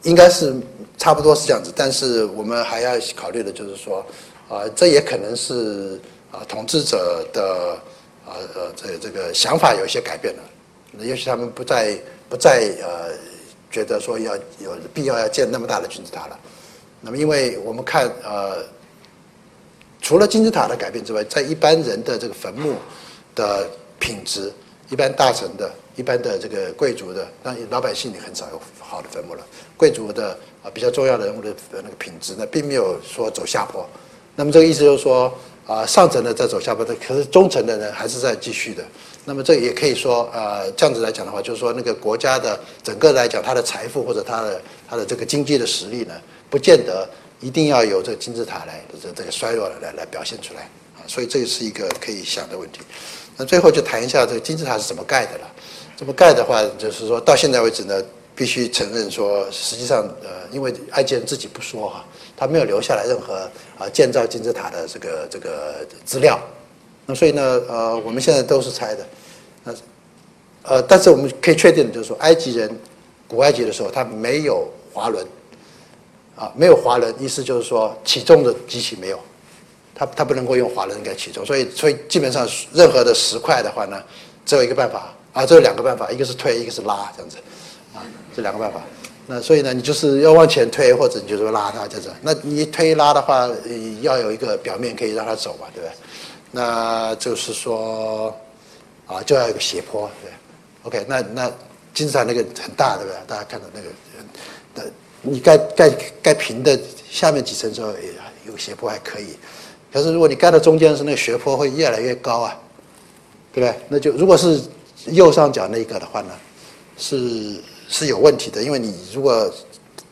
应该是差不多是这样子，但是我们还要考虑的就是说，啊，这也可能是啊统治者的。呃呃，这这个想法有一些改变了，也许他们不再不再呃觉得说要有必要要建那么大的金字塔了。那么，因为我们看呃，除了金字塔的改变之外，在一般人的这个坟墓的品质一般大臣的、一般的这个贵族的，那老百姓你很少有好的坟墓了。贵族的啊比较重要的人物的那个品质呢，并没有说走下坡。那么这个意思就是说啊，上层的在走下坡的，可是中层的人还是在继续的。那么这也可以说呃，这样子来讲的话，就是说那个国家的整个来讲，它的财富或者它的它的这个经济的实力呢，不见得一定要由这个金字塔来这这个衰弱来来表现出来啊。所以这是一个可以想的问题。那最后就谈一下这个金字塔是怎么盖的了。怎么盖的话，就是说到现在为止呢，必须承认说，实际上呃，因为埃及人自己不说哈，他没有留下来任何啊建造金字塔的这个这个资料。那所以呢，呃，我们现在都是猜的。那呃，但是我们可以确定的就是说，埃及人古埃及的时候，他没有滑轮啊，没有滑轮，意思就是说起重的机器没有。它它不能够用滑轮给起重，所以所以基本上任何的石块的话呢，只有一个办法啊，只有两个办法，一个是推，一个是拉，这样子啊，这两个办法。那所以呢，你就是要往前推，或者你就是拉它，这样子。那你推拉的话，要有一个表面可以让它走嘛，对不对？那就是说啊，就要有个斜坡，对。OK，那那金字塔那个很大，对不对？大家看到那个，那你盖盖盖平的下面几层之后，有斜坡还可以。可是如果你盖到中间是那个斜坡会越来越高啊，对不对？那就如果是右上角那个的话呢，是是有问题的，因为你如果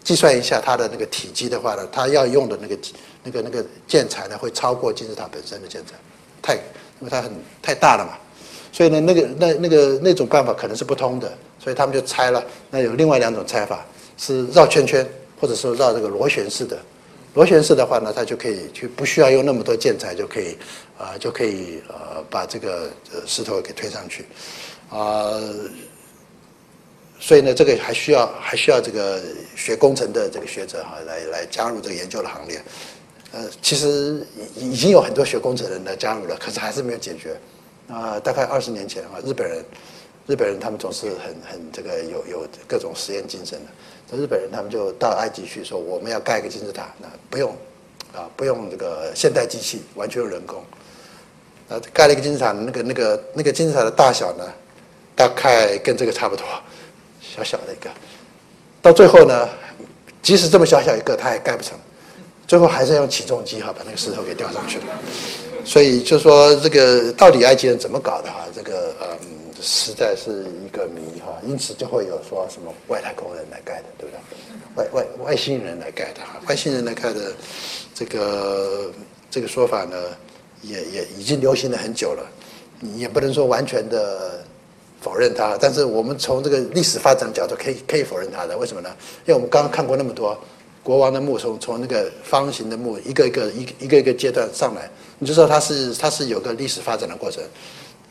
计算一下它的那个体积的话呢，它要用的那个那个那个建材呢会超过金字塔本身的建材，太因为它很太大了嘛，所以呢那个那那个那种办法可能是不通的，所以他们就拆了。那有另外两种拆法是绕圈圈，或者说绕这个螺旋式的。螺旋式的话呢，它就可以就不需要用那么多建材就可以，啊，就可以呃把这个呃石头给推上去，啊，所以呢，这个还需要还需要这个学工程的这个学者哈来来加入这个研究的行列，呃，其实已已经有很多学工程的人来加入了，可是还是没有解决，啊，大概二十年前啊，日本人日本人他们总是很很这个有有各种实验精神的。日本人他们就到埃及去说我们要盖一个金字塔，那不用，啊不用这个现代机器，完全用人工，啊盖了一个金字塔，那个那个那个金字塔的大小呢，大概跟这个差不多，小小的一个，到最后呢，即使这么小小一个，它也盖不成，最后还是用起重机哈把那个石头给吊上去了，所以就说这个到底埃及人怎么搞的哈，这个嗯。实在是一个谜哈，因此就会有说什么外太空人来盖的，对不对？外外外星人来盖的哈，外星人来盖的这个这个说法呢，也也已经流行了很久了，你也不能说完全的否认它，但是我们从这个历史发展角度可以可以否认它的，为什么呢？因为我们刚刚看过那么多国王的墓，从从那个方形的墓一个一个一一个一个阶段上来，你就说它是它是有个历史发展的过程。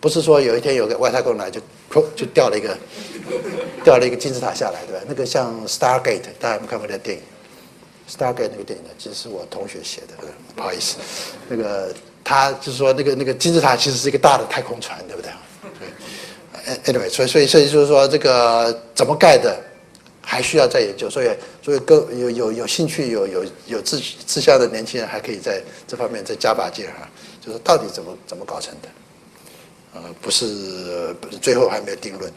不是说有一天有个外太空来就 就掉了一个掉了一个金字塔下来，对吧？那个像《Star Gate》，大家有没有看过那电影？《Star Gate》那个电影呢，其实是我同学写的，不好意思。那个他就是说，那个那个金字塔其实是一个大的太空船，对不对？对。Anyway，所以所以所以就是说，这个怎么盖的还需要再研究。所以所以更有有有兴趣有有有志志向的年轻人，还可以在这方面再加把劲哈。就是到底怎么怎么搞成的？呃，不是，最后还没有定论。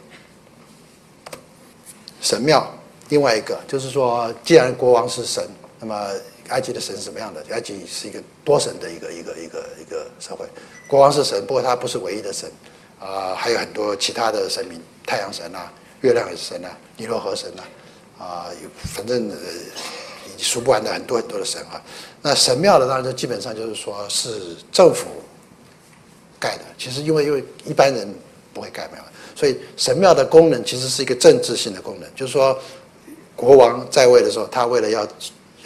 神庙，另外一个就是说，既然国王是神，那么埃及的神是什么样的？埃及是一个多神的一个一个一个一个社会，国王是神，不过他不是唯一的神，啊，还有很多其他的神明，太阳神啊，月亮神啊，尼罗河神啊，啊，反正数不完的很多很多的神啊。那神庙的当然就基本上就是说是政府。盖的，其实因为因为一般人不会盖庙，所以神庙的功能其实是一个政治性的功能，就是说国王在位的时候，他为了要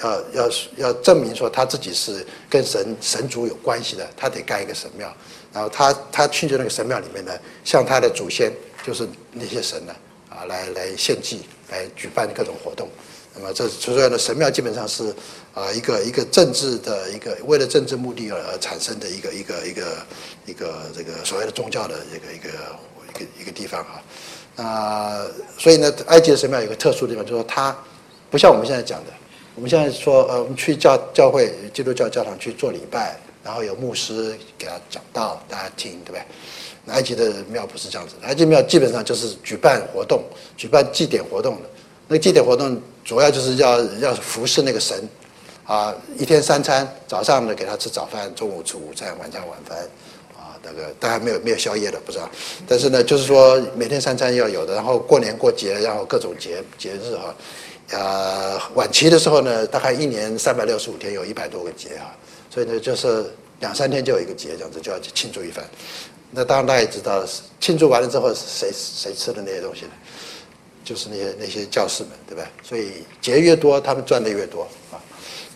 要要要证明说他自己是跟神神主有关系的，他得盖一个神庙，然后他他去的那个神庙里面呢，向他的祖先就是那些神呢啊来来献祭，来举办各种活动。那么这所谓的神庙基本上是啊一个一个政治的一个为了政治目的而产生的一个一个一个一个这个所谓的宗教的一个一个一个一个地方啊啊所以呢埃及的神庙有个特殊地方，就是说它不像我们现在讲的，我们现在说呃我们去教教会基督教教堂去做礼拜，然后有牧师给他讲道，大家听，对不对？埃及的庙不是这样子，埃及庙基本上就是举办活动、举办祭典活动的。那个祭典活动主要就是要要服侍那个神，啊，一天三餐，早上呢给他吃早饭，中午吃午餐，晚上晚饭，啊，那个当然没有没有宵夜的，不知道。但是呢，就是说每天三餐要有的，然后过年过节，然后各种节节日哈，呃，晚期的时候呢，大概一年三百六十五天，有一百多个节啊，所以呢就是两三天就有一个节，这样子就要庆祝一番。那当然大家也知道，庆祝完了之后，谁谁吃的那些东西呢？就是那些那些教士们，对吧？所以节越多，他们赚的越多啊。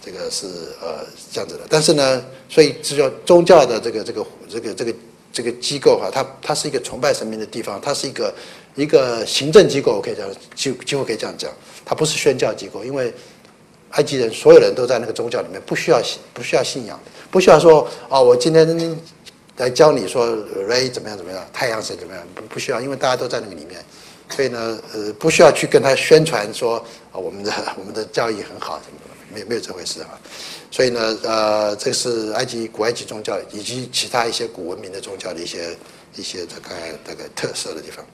这个是呃这样子的。但是呢，所以这叫宗教的这个这个这个这个这个机构哈，它它是一个崇拜神明的地方，它是一个一个行政机构，我可以这样几几乎可以这样讲，它不是宣教机构，因为埃及人所有人都在那个宗教里面，不需要信不需要信仰，不需要说啊，我今天。来教你说 Ray 怎么样怎么样，太阳神怎么样？不不需要，因为大家都在那个里面，所以呢，呃，不需要去跟他宣传说啊，我们的 我们的教义很好什么的，没没有这回事啊。所以呢，呃，这是埃及古埃及宗教以及其他一些古文明的宗教的一些一些这个这个特色的地方。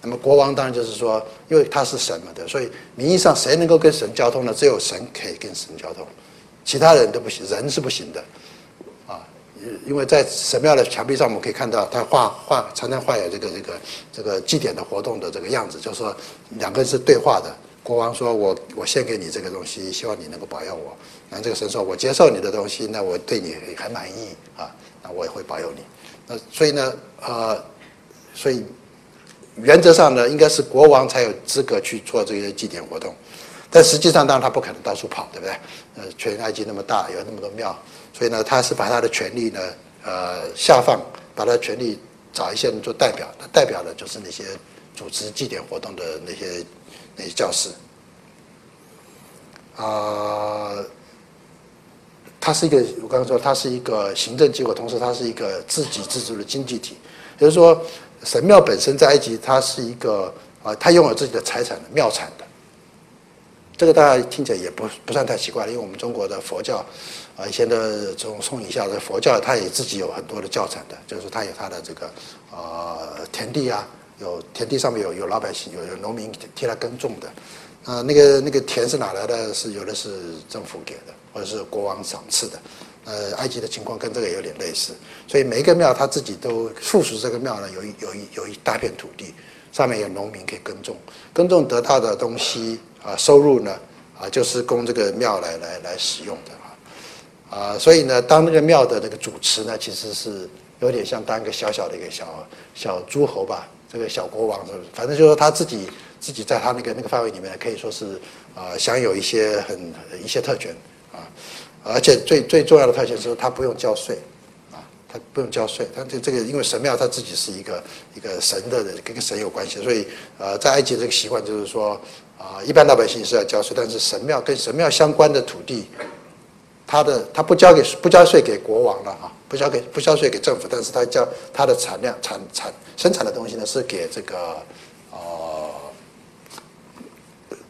那么国王当然就是说，因为他是神嘛，对，所以名义上谁能够跟神交通呢？只有神可以跟神交通，其他人都不行，人是不行的。因为在神庙的墙壁上，我们可以看到他画画，常常画有这个这个这个祭典的活动的这个样子，就是说两个人是对话的。国王说：“我我献给你这个东西，希望你能够保佑我。”那这个神说：“我接受你的东西，那我对你很满意啊，那我也会保佑你。”那所以呢，呃，所以原则上呢，应该是国王才有资格去做这些祭典活动，但实际上当然他不可能到处跑，对不对？呃，全埃及那么大，有那么多庙。所以呢，他是把他的权利呢，呃，下放，把他权利找一些人做代表，他代表的就是那些组织祭典活动的那些那些教师。啊，他是一个，我刚刚说他是一个行政机构，同时他是一个自给自足的经济体。也就是说，神庙本身在埃及，它是一个啊，它拥有自己的财产的庙产的。这个大家听起来也不不算太奇怪，因为我们中国的佛教。啊，以前的这种宋以下的佛教，它也自己有很多的教产的，就是它有它的这个呃田地啊，有田地上面有有老百姓，有有农民替他耕种的，啊，那个那个田是哪来的？是有的是政府给的，或者是国王赏赐的。呃，埃及的情况跟这个有点类似，所以每一个庙他自己都附属这个庙呢，有一有一有一大片土地，上面有农民可以耕种，耕种得到的东西啊，收入呢啊，就是供这个庙来来来使用的。啊，所以呢，当那个庙的那个主持呢，其实是有点像当一个小小的一个小小诸侯吧，这个小国王是不是？反正就是说他自己自己在他那个那个范围里面，可以说是啊，享有一些很一些特权啊，而且最最重要的特权是他不用交税啊，他不用交税。他这这个因为神庙他自己是一个一个神的跟神有关系，所以呃，在埃及这个习惯就是说啊，一般老百姓是要交税，但是神庙跟神庙相关的土地。他的他不交给不交税给国王了哈，不交给不交税给政府，但是他交他的产量产产生产的东西呢是给这个呃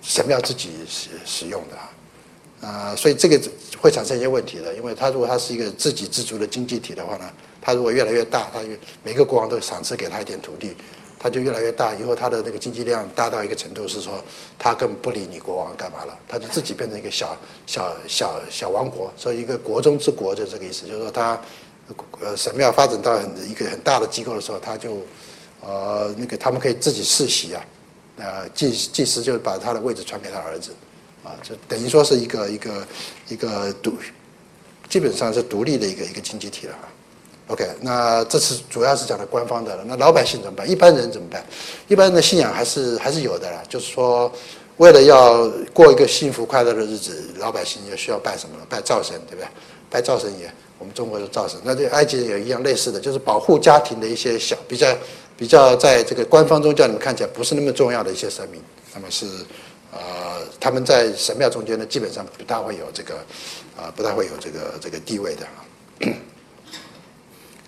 神庙自己使使用的啊，所以这个会产生一些问题的，因为他如果他是一个自给自足的经济体的话呢，他如果越来越大，他每个国王都赏赐给他一点土地。它就越来越大，以后它的那个经济量大到一个程度，是说它根本不理你国王干嘛了，它就自己变成一个小小小小王国，所以一个国中之国就这个意思，就是说它呃神庙发展到很一个很大的机构的时候，他就呃那个他们可以自己世袭啊，呃祭祭司就把他的位置传给他儿子，啊，就等于说是一个一个一个独，基本上是独立的一个一个经济体了。OK，那这次主要是讲的官方的了。那老百姓怎么办？一般人怎么办？一般人的信仰还是还是有的啦。就是说，为了要过一个幸福快乐的日子，老百姓也需要拜什么？拜灶神，对不对？拜灶神也，我们中国的灶神。那对埃及人也一样类似的，就是保护家庭的一些小比较比较在这个官方宗教里面看起来不是那么重要的一些神明。那么是呃，他们在神庙中间呢，基本上不大会有这个啊，不大会有这个这个地位的啊。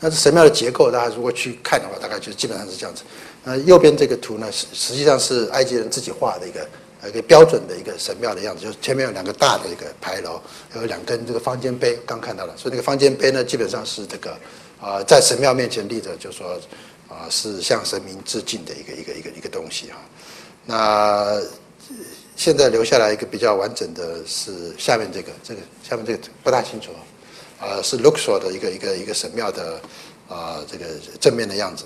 那神庙的结构，大家如果去看的话，大概就基本上是这样子。那右边这个图呢，实实际上是埃及人自己画的一个一个标准的一个神庙的样子，就是前面有两个大的一个牌楼，有两根这个方尖碑，刚看到了。所以那个方尖碑呢，基本上是这个啊，在神庙面前立着，就说啊，是向神明致敬的一个一个一个一个东西哈。那现在留下来一个比较完整的是下面这个，这个下面这个不大清楚啊，是 Luxor 的一个一个一个神庙的啊这个正面的样子。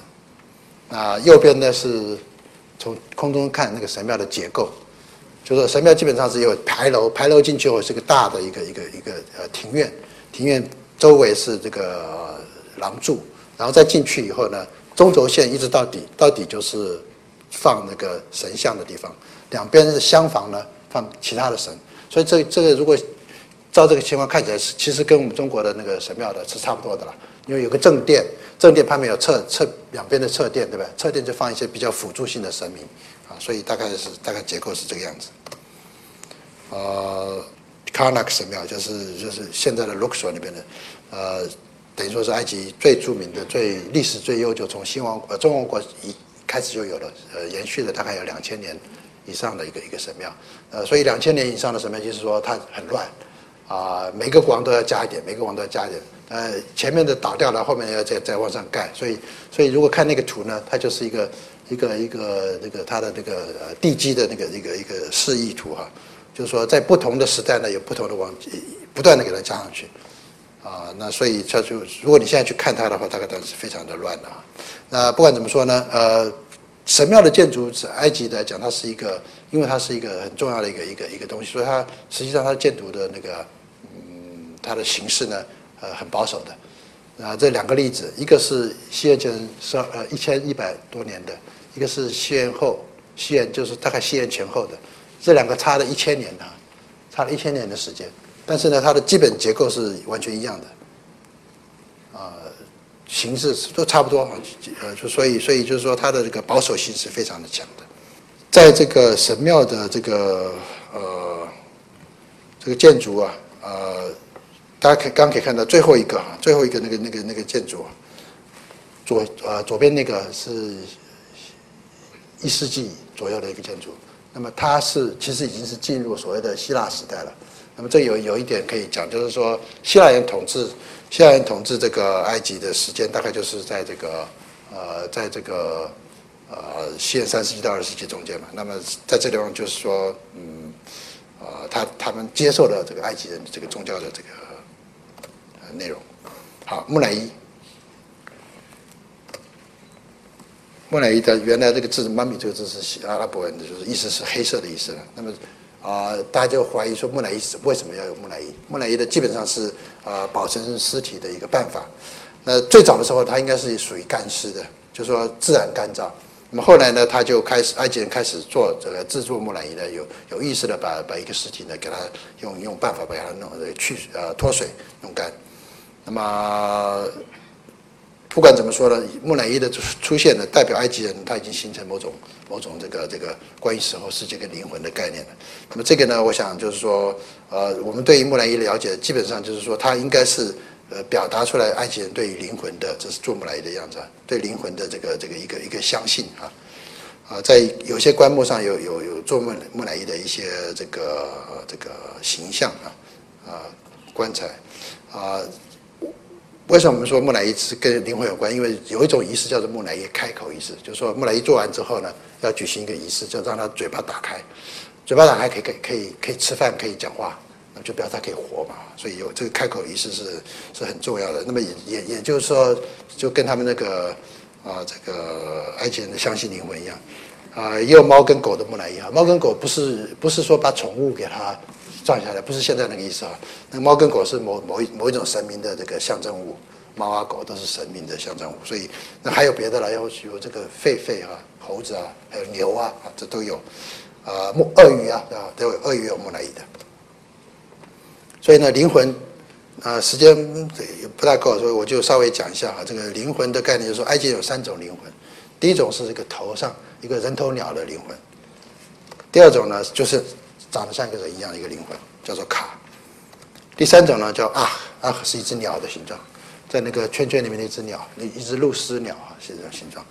那右边呢是从空中看那个神庙的结构，就是神庙基本上是有牌楼，牌楼进去后是个大的一个一个一个呃庭院，庭院周围是这个廊柱，然后再进去以后呢。中轴线一直到底，到底就是放那个神像的地方，两边是厢房呢，放其他的神。所以这这个如果照这个情况看起来是，其实跟我们中国的那个神庙的是差不多的了。因为有个正殿，正殿旁边有侧侧两边的侧殿，对吧？侧殿就放一些比较辅助性的神明啊，所以大概是大概结构是这个样子。呃，Karnak 神庙就是就是现在的 Luxor 那边的，呃。等于说是埃及最著名的、最历史最悠久，从新王呃中王国一开始就有了，呃，延续了大概有两千年以上的一个一个神庙，呃，所以两千年以上的神庙就是说它很乱，啊，每个王都要加一点，每个王都要加一点，呃，前面的倒掉了，后面要再再往上盖，所以所以如果看那个图呢，它就是一个一个一个那个它的那个地基的那个一个一个示意图哈，就是说在不同的时代呢，有不同的王不断的给它加上去。啊，那所以它就，如果你现在去看它的话，大概当然是非常的乱的啊。那不管怎么说呢，呃，神庙的建筑是埃及来讲，它是一个，因为它是一个很重要的一个一个一个东西，所以它实际上它建筑的那个，它的形式呢，呃，很保守的。啊，这两个例子，一个是西元前十二呃一千一百多年的，一个是西元后，西元就是大概西元前后的，这两个差了一千年啊，差了一千年的时间。但是呢，它的基本结构是完全一样的，啊，形式都差不多啊，呃，就所以所以就是说它的这个保守性是非常的强的，在这个神庙的这个呃这个建筑啊，呃，大家可刚可以看到最后一个哈，最后一个那个那个那个建筑，左呃左边那个是一世纪左右的一个建筑，那么它是其实已经是进入所谓的希腊时代了。那么这有有一点可以讲，就是说希腊人统治希腊人统治这个埃及的时间，大概就是在这个呃，在这个呃西元三世纪到二世纪中间嘛。那么在这地方就是说，嗯，呃，他他们接受了这个埃及人这个宗教的这个内容。好，木乃伊，木乃伊的原来这个字“妈咪”这个字是阿拉伯文的，就是意思是黑色的意思了。那么啊，大家就怀疑说木乃伊是为什么要有木乃伊？木乃伊的基本上是啊保存尸体的一个办法。那最早的时候，它应该是属于干尸的，就说自然干燥。那么后来呢，他就开始埃及人开始做这个制作木乃伊呢，有有意识的把把一个尸体呢给它用用办法把它弄去呃脱水弄干。那么。不管怎么说呢，木乃伊的出现呢，代表埃及人他已经形成某种某种这个这个关于死后世界跟灵魂的概念了。那么这个呢，我想就是说，呃，我们对于木乃伊的了解，基本上就是说，它应该是呃表达出来埃及人对于灵魂的，这是做木乃伊的样子，对灵魂的这个这个一个一个相信啊啊，在有些棺木上有有有做木木乃伊的一些这个这个形象啊啊棺材啊。为什么我们说木乃伊是跟灵魂有关？因为有一种仪式叫做木乃伊开口仪式，就是说木乃伊做完之后呢，要举行一个仪式，就让他嘴巴打开，嘴巴打开可以可以可以吃饭，可以讲话，那就表示他可以活嘛。所以有这个开口仪式是是很重要的。那么也也也就是说，就跟他们那个啊这个埃及人的相信灵魂一样啊，也有猫跟狗的木乃伊啊。猫跟狗不是不是说把宠物给它。葬下来不是现在那个意思啊，那猫跟狗是某某一某一种神明的这个象征物，猫啊狗都是神明的象征物，所以那还有别的了，有有这个狒狒啊、猴子啊，还有牛啊，这都有，啊木鳄鱼啊啊都有鳄鱼有木乃伊的，所以呢灵魂啊时间也不大够，所以我就稍微讲一下啊，这个灵魂的概念就是说，埃及有三种灵魂，第一种是这个头上一个人头鸟的灵魂，第二种呢就是。长得像一个人一样的一个灵魂，叫做卡。第三种呢叫啊啊，是一只鸟的形状，在那个圈圈里面的一只鸟，那一只露丝鸟啊，是这种形状。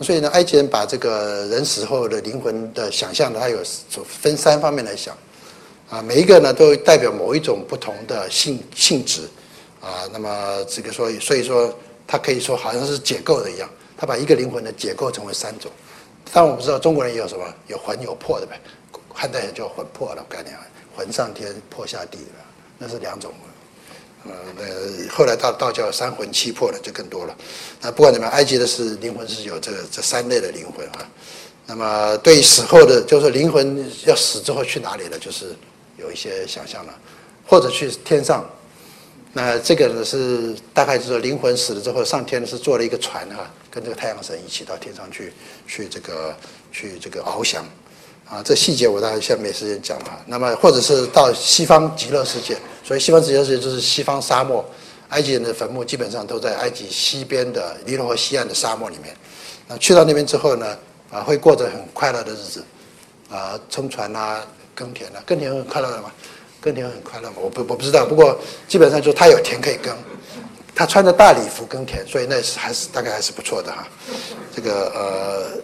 所以呢，埃及人把这个人死后的灵魂的想象呢，他有分三方面来想啊，每一个呢都代表某一种不同的性性质啊。那么这个说，所以说他可以说好像是解构的一样，他把一个灵魂呢解构成为三种。但我不知道中国人也有什么有魂有魄的呗，汉代人叫魂魄的概念，魂上天，魄下地了，那是两种。呃，那后来到道教三魂七魄的就更多了。那不管怎么样，埃及的是灵魂是有这个这三类的灵魂啊。那么对死后的，就是灵魂要死之后去哪里了，就是有一些想象了，或者去天上。那这个呢是大概就是灵魂死了之后上天是坐了一个船啊，跟这个太阳神一起到天上去，去这个去这个翱翔，啊，这细节我大概现在没时间讲了。那么或者是到西方极乐世界，所以西方极乐世界就是西方沙漠，埃及人的坟墓基本上都在埃及西边的尼罗河西岸的沙漠里面。那去到那边之后呢，啊，会过着很快乐的日子，啊，乘船啊，耕田啊，耕田很快乐的嘛。耕田很快乐嘛？我不我不知道，不过基本上就他有田可以耕，他穿着大礼服耕田，所以那是还是大概还是不错的哈。这个呃，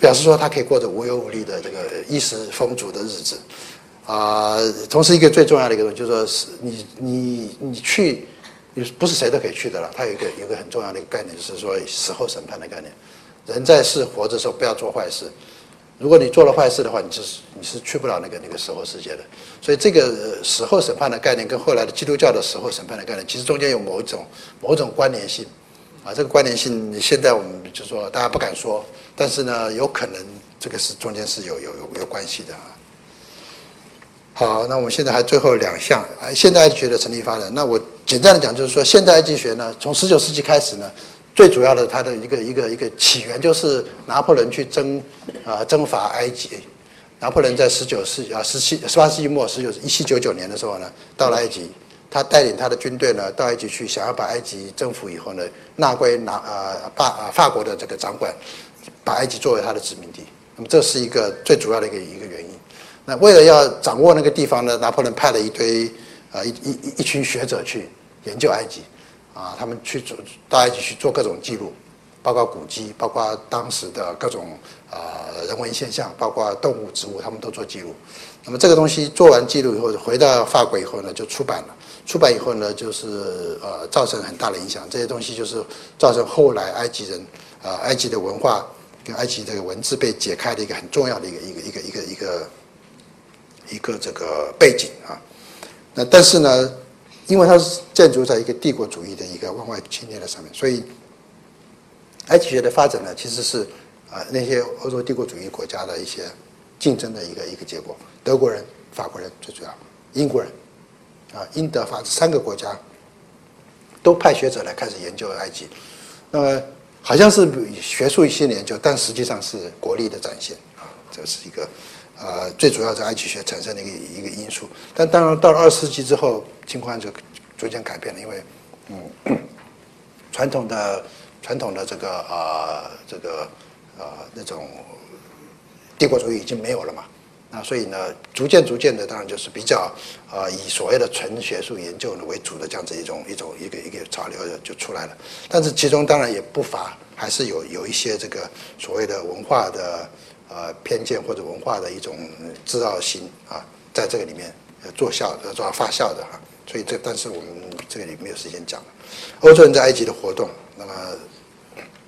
表示说他可以过着无忧无虑的这个衣食丰足的日子啊。同时，一个最重要的一个东西就是说，是你你你去，你不是谁都可以去的了。他有一个有一个很重要的一个概念，就是说死后审判的概念。人在世活着的时候不要做坏事。如果你做了坏事的话，你就是你是去不了那个那个死后世界的。所以这个死后审判的概念跟后来的基督教的死后审判的概念，其实中间有某一种某种关联性啊。这个关联性现在我们就说大家不敢说，但是呢，有可能这个是中间是有有有有关系的啊。好，那我们现在还最后两项啊，现代埃及学的成立发展。那我简单的讲，就是说现代埃及学呢，从十九世纪开始呢。最主要的，它的一个一个一个起源就是拿破仑去征啊征伐埃及。拿破仑在十九世啊十七十八世纪末，十九一七九九年的时候呢，到了埃及，他带领他的军队呢到埃及去，想要把埃及征服以后呢，纳归拿啊法啊法国的这个掌管，把埃及作为他的殖民地。那么这是一个最主要的一个一个原因。那为了要掌握那个地方呢，拿破仑派了一堆啊一一一群学者去研究埃及。啊，他们去做到埃及去做各种记录，包括古迹，包括当时的各种啊人文现象，包括动物、植物，他们都做记录。那么这个东西做完记录以后，回到法国以后呢，就出版了。出版以后呢，就是呃造成很大的影响。这些东西就是造成后来埃及人啊埃及的文化埃及这个文字被解开的一个很重要的一个一个一个一个一个一个这个背景啊。那但是呢？因为它是建筑在一个帝国主义的一个往外侵略的上面，所以埃及学的发展呢，其实是啊那些欧洲帝国主义国家的一些竞争的一个一个结果。德国人、法国人最主要，英国人啊，英德法这三个国家都派学者来开始研究埃及。那么好像是学术一些研究，但实际上是国力的展现啊，这是一个。呃，最主要是埃及学产生的一个一个因素，但当然到了二十世纪之后，情况就逐渐改变了，因为嗯，传统的传统的这个啊这个啊那种帝国主义已经没有了嘛，那所以呢，逐渐逐渐的，当然就是比较啊以所谓的纯学术研究呢为主的这样子一种一种一个一个潮流就出来了，但是其中当然也不乏还是有有一些这个所谓的文化的。呃，偏见或者文化的一种制造性啊，在这个里面做效呃做发酵的哈，所以这但是我们这个里没有时间讲了。欧洲人在埃及的活动，那么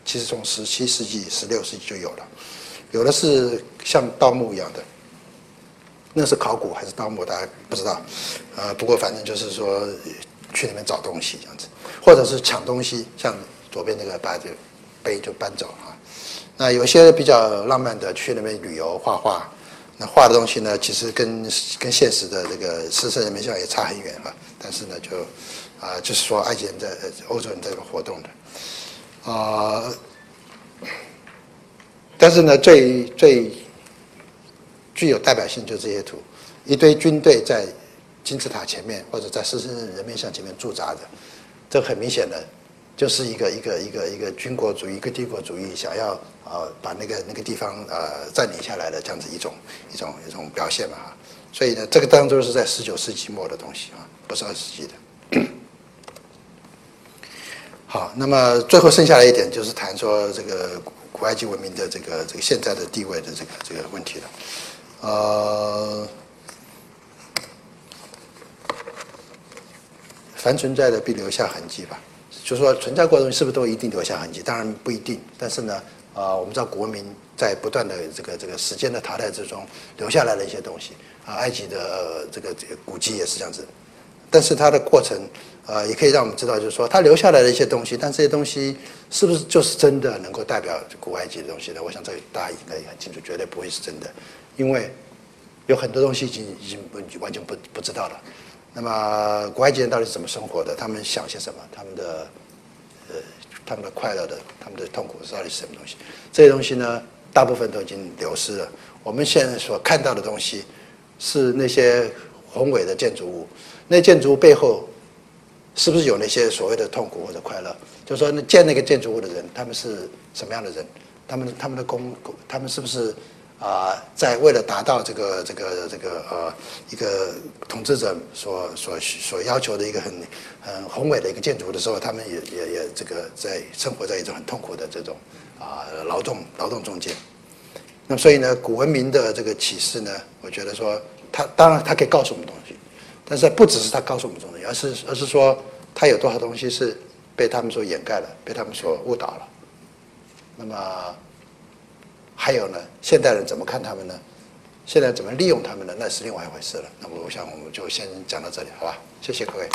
其实从十七世纪、十六世纪就有了，有的是像盗墓一样的，那是考古还是盗墓，大家不知道。呃，不过反正就是说去里面找东西这样子，或者是抢东西，像左边那个把这碑就搬走啊。那有些比较浪漫的，去那边旅游画画，那画的东西呢，其实跟跟现实的这个狮身人面像也差很远了。但是呢，就啊，就是说埃及人在欧洲人这个活动的啊，但是呢，最最具有代表性就是这些图，一堆军队在金字塔前面或者在狮身人面像前面驻扎着，这很明显的。就是一个一个一个一个军国主义、一个帝国主义想要呃把那个那个地方呃占领下来的这样子一种一种一种表现嘛，所以呢，这个当中是在十九世纪末的东西啊，不是二十世纪的。好，那么最后剩下来一点就是谈说这个古埃及文明的这个这个现在的地位的这个这个问题了，呃，凡存在的必留下痕迹吧。就说存在过的东西是不是都一定留下痕迹？当然不一定。但是呢，啊，我们知道国民在不断的这个这个时间的淘汰之中留下来了一些东西啊，埃及的这个这个古迹也是这样子。但是它的过程，呃，也可以让我们知道，就是说它留下来的一些东西，但这些东西是不是就是真的能够代表古埃及的东西呢？我想这大家应该也很清楚，绝对不会是真的，因为有很多东西已经已经完全不不知道了。那么古埃及人到底是怎么生活的？他们想些什么？他们的呃，他们的快乐的，他们的痛苦到底是什么东西？这些东西呢，大部分都已经流失了。我们现在所看到的东西，是那些宏伟的建筑物。那建筑物背后，是不是有那些所谓的痛苦或者快乐？就是说，那建那个建筑物的人，他们是什么样的人？他们他们的工，他们是不是啊，在为了达到这个这个这个呃一个统治者所所所要求的一个很很宏伟的一个建筑的时候，他们也也也这个在生活在一种很痛苦的这种啊劳动劳动中间。那么，所以呢，古文明的这个启示呢，我觉得说，它当然它可以告诉我们东西。但是不只是他告诉我们这种东西，而是而是说他有多少东西是被他们所掩盖了，被他们所误导了。那么还有呢，现代人怎么看他们呢？现在怎么利用他们呢？那是另外一回事了。那么我想我们就先讲到这里，好吧？谢谢各位。